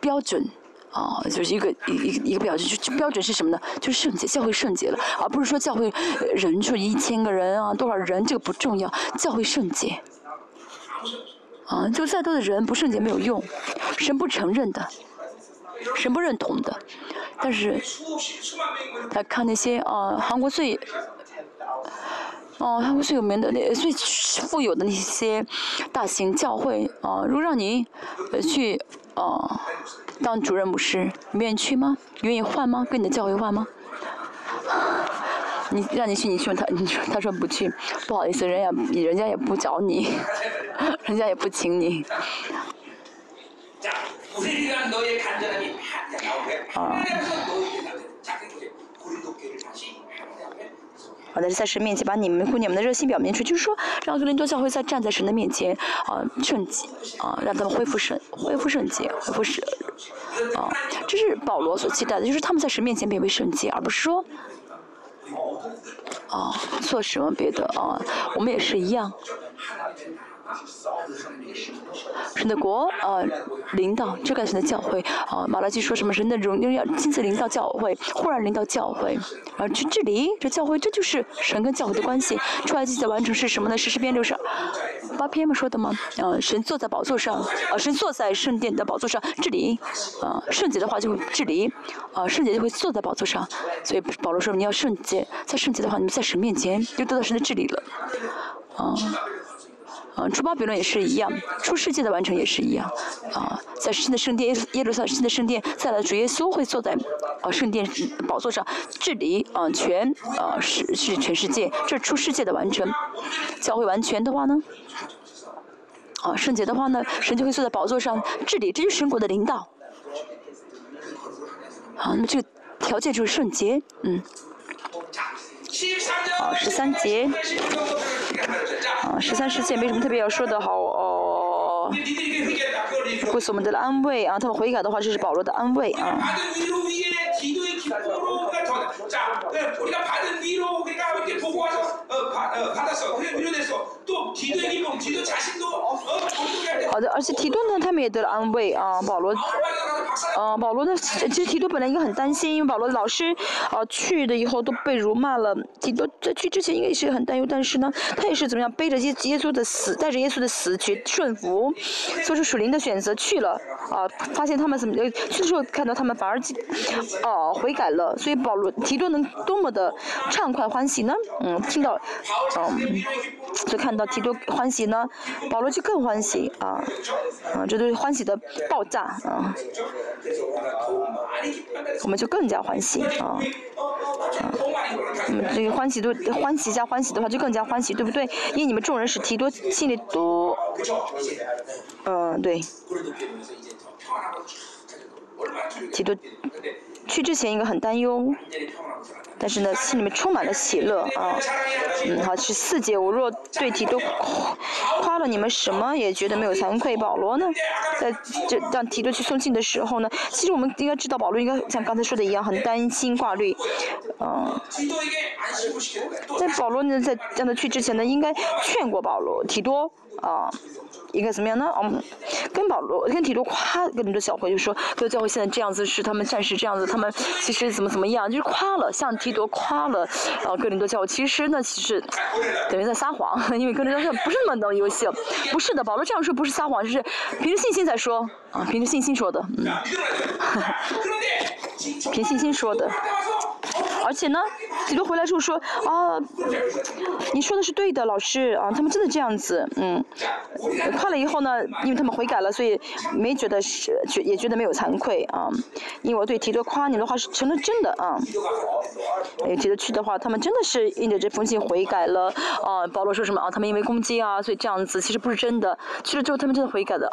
标准啊，就是一个一一一个标准，就标准是什么呢？就是圣洁，教会圣洁了，而不是说教会人数一千个人啊多少人，这个不重要，教会圣洁。啊，就再多的人不圣洁没有用，神不承认的，神不认同的，但是来看那些啊韩国最。哦，韩国最有名的那最富有的那些大型教会啊，如果让你去啊当主任牧师，你愿意去吗？愿意换吗？跟你的教会换吗？<laughs> 你让你去，你去他，你说他说不去，不好意思，人家人家也不找你，<laughs> 人家也不请你。啊。好的，在神面前把你们、你们的热心表明出，就是说，让格林多教会在站在神的面前，啊，圣洁，啊，让他们恢复圣、恢复圣洁、恢复圣，啊，这是保罗所期待的，就是他们在神面前变为圣洁，而不是说，啊，做什么别的啊，我们也是一样。神的国，呃，领导这个神的教会，啊，马拉基说什么？神的荣耀亲自领导教会，忽然领导教会，啊去治理这教会，这就是神跟教会的关系。出来记的完成是什么呢？是诗篇六十八篇嘛说的吗？啊，神坐在宝座上，啊，神坐在圣殿的宝座上治理，啊，圣洁的话就会治理，啊，圣洁就会坐在宝座上。所以保罗说你要圣洁，在圣洁的话，你们在神面前就得到神的治理了，啊。啊，出巴比伦也是一样，出世界的完成也是一样，啊，在新的圣殿耶路撒冷新的圣殿，再来主耶稣会坐在啊圣殿宝座上治理啊全啊是是全世界，这出世界的完成，教会完全的话呢，啊圣洁的话呢，神就会坐在宝座上治理，这就是神国的领导，好，那么这个条件就是圣洁，嗯。好，十三节。十三世纪没什么特别要说的，好哦。会是我们的安慰啊，他们悔改的话，这是保罗的安慰啊。好的，而且提多呢，他们也得了安慰啊。保罗，啊，保罗呢，其实提多本来应该很担心，因为保罗老师啊去的以后都被辱骂了。提多在去之前应该也是很担忧，但是呢，他也是怎么样背着耶耶稣的死，带着耶稣的死去顺服，做出属灵的选择去了啊。发现他们怎么去的时候看到他们反而哦悔改了，所以保罗提多能多么的畅快欢喜呢？嗯，听到，嗯，就看到提多欢喜呢，保罗就更欢喜啊，啊，这都是欢喜的爆炸啊，我们就更加欢喜啊，啊，那么这个欢喜都欢喜加欢喜的话就更加欢喜，对不对？因为你们众人使提多心里多，嗯，对。提多去之前应该很担忧，但是呢，心里面充满了喜乐啊。嗯，好，十四节，我若对提多夸了你们什么，也觉得没有惭愧。保罗呢，在这让提多去送信的时候呢，其实我们应该知道，保罗应该像刚才说的一样，很担心挂虑，嗯。在保罗呢，在让他去之前呢，应该劝过保罗提多啊。应该怎么样呢？嗯，跟保罗、跟提多夸跟你的小会，就说，这个教会现在这样子是他们暂时这样子，他们其实怎么怎么样，就是夸了，像提多夸了，呃，哥林多教会，其实呢，其实等于在撒谎，<laughs> 因为哥林多教会不是那么能游戏，不是的，保罗这样说不是撒谎，就是凭着信心在说，啊，凭着信心说的，嗯，<laughs> 凭信心说的。而且呢，提多回来之后说啊，你说的是对的，老师啊，他们真的这样子，嗯，夸了以后呢，因为他们悔改了，所以没觉得是觉也觉得没有惭愧啊，因为我对提多夸你的话是成了真的啊，哎，提多去的话，他们真的是印着这封信悔改了啊，保罗说什么啊，他们因为攻击啊，所以这样子其实不是真的，去了之后他们真的悔改的，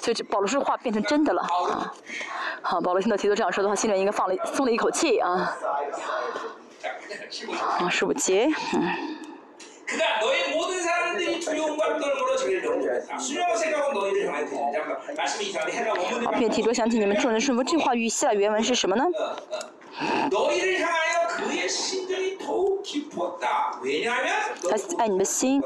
所以保罗说的话变成真的了啊，好，保罗听到提多这样说的话，心里应该放了松了一口气啊。啊，十五节，嗯。好，并提多想起你们众人顺服，这话语下原文是什么呢？他爱你的心，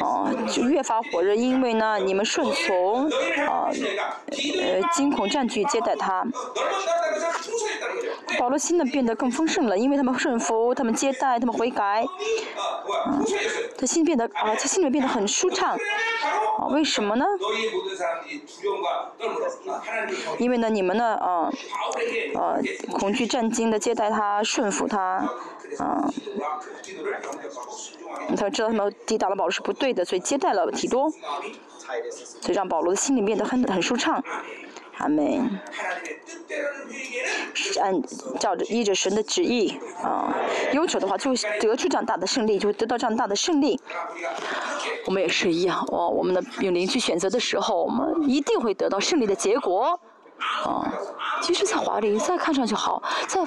哦，就越发火热，因为呢，你们顺从，啊，呃，惊恐占据接待他。保罗心呢变得更丰盛了，因为他们顺服，他们接待，他们悔改，嗯，他心变得啊，他心里面变得很舒畅，啊，为什么呢？因为呢，你们呢，啊，啊，恐恐惧战惊的接待他，顺服他，啊，他知道他们抵挡了保罗是不对的，所以接待了提多，所以让保罗的心里变得很很舒畅。阿门。是按照着依着神的旨意啊，要求的话，就会得出这样大的胜利，就会得到这样大的胜利。我们也是一样，哦，我们的用灵去选择的时候，我们一定会得到胜利的结果。啊，其实，在华丽再看上去好，再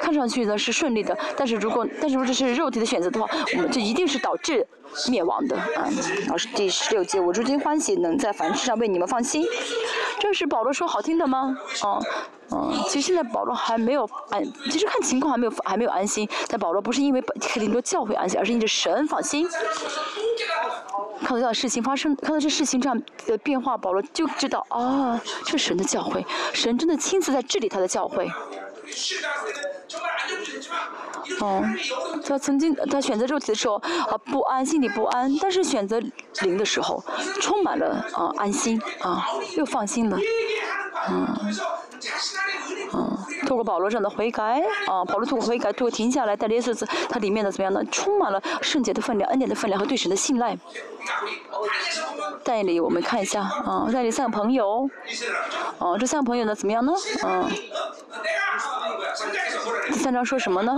看上去呢是顺利的，但是如果但是如果这是肉体的选择的话，我们这一定是导致灭亡的啊。老师第十六节，我如今欢喜能在凡事上为你们放心，这是保罗说好听的吗？哦，嗯，其实现在保罗还没有安，其实看情况还没有还没有安心，但保罗不是因为克林多教会安心，而是因着神放心。看到这样事情发生，看到这事情这样的变化，保罗就知道啊，这是神的教诲，神真的亲自在治理他的教诲。哦，他曾经他选择肉体的时候啊不安，心里不安，但是选择灵的时候，充满了啊安心啊，又放心了，嗯。嗯，透过保罗这样的悔改，啊，保罗透过悔改，透过停下来，带耶稣子，它里面的怎么样呢？充满了圣洁的分量、恩典的分量和对神的信赖。带领我们看一下，啊，带领三个朋友，哦，这三个朋友呢怎么样呢？嗯，第三章说什么呢？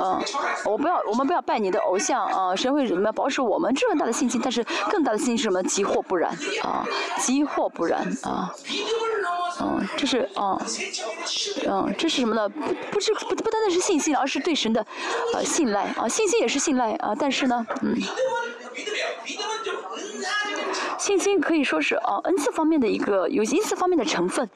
嗯，我不要，我们不要拜你的偶像，啊，神会怎么样保守我们这么大的信心？但是更大的信心是什么？急祸不然，啊，急祸不然，啊。嗯，这是啊，嗯，这是什么呢？不不是不不单单是信心，而是对神的呃信赖啊，信心也是信赖啊，但是呢，嗯，信心可以说是呃恩赐方面的一个有恩赐方面的成分。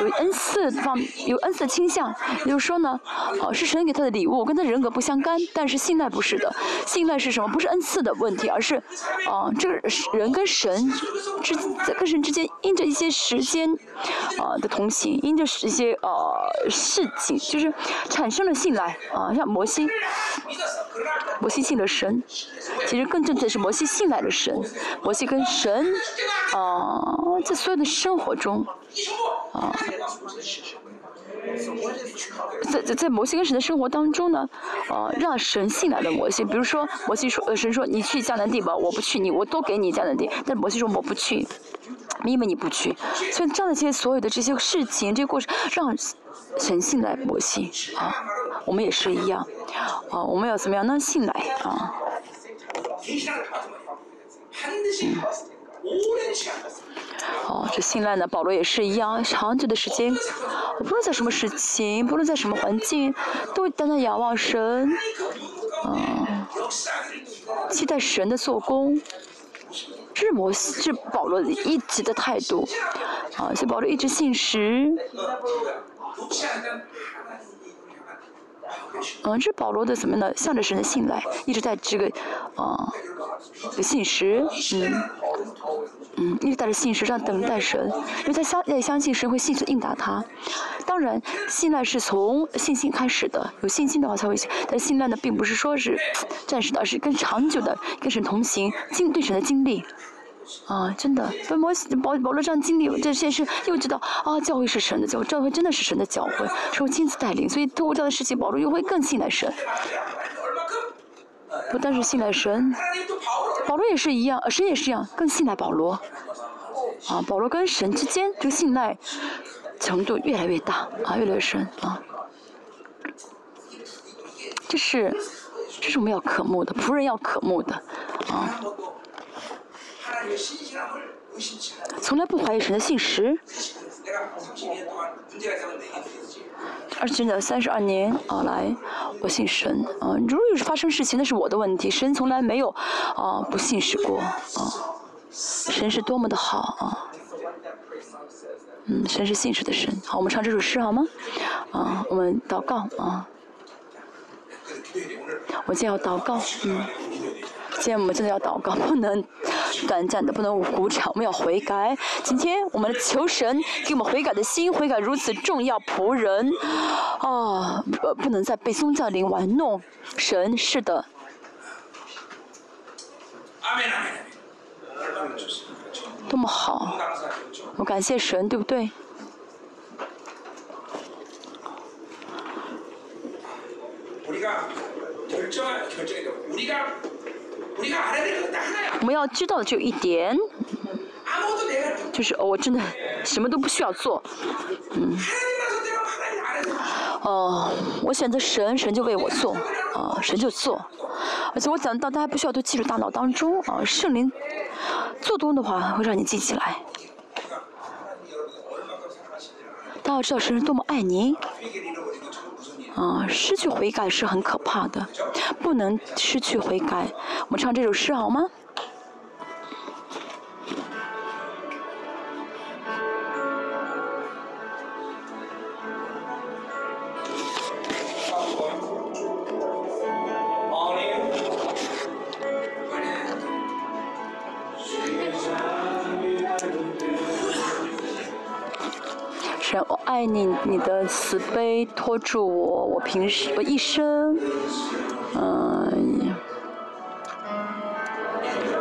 有恩赐方有恩赐倾向，也就是说呢，哦，是神给他的礼物，跟他人格不相干。但是信赖不是的，信赖是什么？不是恩赐的问题，而是，呃，这个人跟神之在跟神之间，因着一些时间，啊的同情，因着一些呃事情，就是产生了信赖。啊，像摩西，摩西信的神，其实更正确的是摩西信赖的神，摩西跟神，啊，在所有的生活中。啊，在在在摩西跟神的生活当中呢，啊，让神信赖的摩西，比如说摩西说，呃，神说你去迦南地吧，我不去，你我都给你迦南地，但摩西说我不去，因为你不去，所以这样的这些所有的这些事情，这些过程，让神信赖摩西啊，我们也是一样，啊，我们要怎么样呢？信赖？啊。哦，这信赖呢？保罗也是一样，长久的时间，不论在什么事情，不论在什么环境，都会单单仰望神，啊，期待神的做工，这是摩西，是保罗一直的态度，啊，所以保罗一直信实，嗯，这保罗的怎么呢？向着神的信赖，一直在这个，啊，信实，嗯。嗯，一直带着信实上等待神，因为他相也相信神会迅速应答他。当然，信赖是从信心开始的，有信心的话才会。但信赖呢，并不是说是暂时的，而是更长久的跟神同行，经对神的经历。啊，真的，被摩西保罗这样经历这些事，又知道啊，教会是神的教会，教会真的是神的教会，是我亲自带领，所以通过这样的事情，保罗又会更信赖神。不但是信赖神，保罗也是一样，神也是一样，更信赖保罗。啊，保罗跟神之间这个信赖程度越来越大，啊，越来越深啊。这是，这是我们要渴慕的，仆人要渴慕的，啊。从来不怀疑神的信实。而且呢，三十二年啊来，我信神啊。如果有发生事情，那是我的问题。神从来没有啊不信实过啊。神是多么的好啊！嗯，神是信实的神。好，我们唱这首诗好吗？啊，我们祷告啊。我今天要祷告，嗯。今天我们真的要祷告，不能短暂的，不能鼓掌，我们要悔改。今天我们求神给我们悔改的心，悔改如此重要，仆人啊，不不能再被宗教灵玩弄。神是的。多么好，我感谢神，对不对？我们要知道的就一点，就是我真的什么都不需要做，嗯，哦，我选择神，神就为我做，啊，神就做，而且我讲到大家不需要都记住大脑当中，啊，圣灵做多的话会让你记起来。大家要知道神是多么爱您。啊，失去悔改是很可怕的，不能失去悔改。我们唱这首诗好吗？爱你，你的慈悲托住我，我平时我一生，嗯，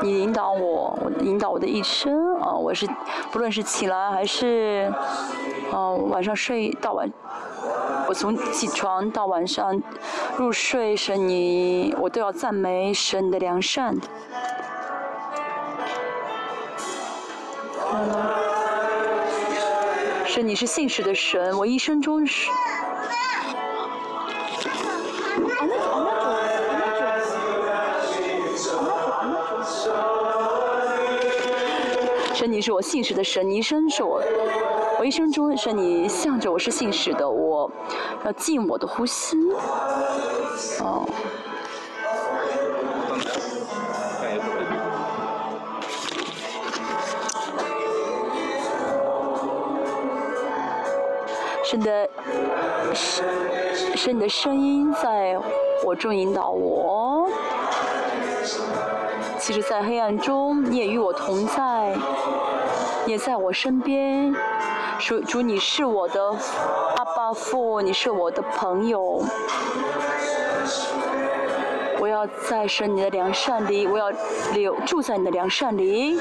你引导我，我引导我的一生啊，我是不论是起来还是，嗯，晚上睡到晚，我从起床到晚上入睡，神你，我都要赞美神的良善。是你是信实的神，我一生中是。神，你是我信实的神，你一生是我，我一生中是你向着我是信实的，我要尽我的呼吸。哦。神的，神，神的声音在我中引导我。其实，在黑暗中，你也与我同在，也在我身边。主，主，你是我的阿爸父，你是我的朋友。我要在神你的良善里，我要留住在你的良善里。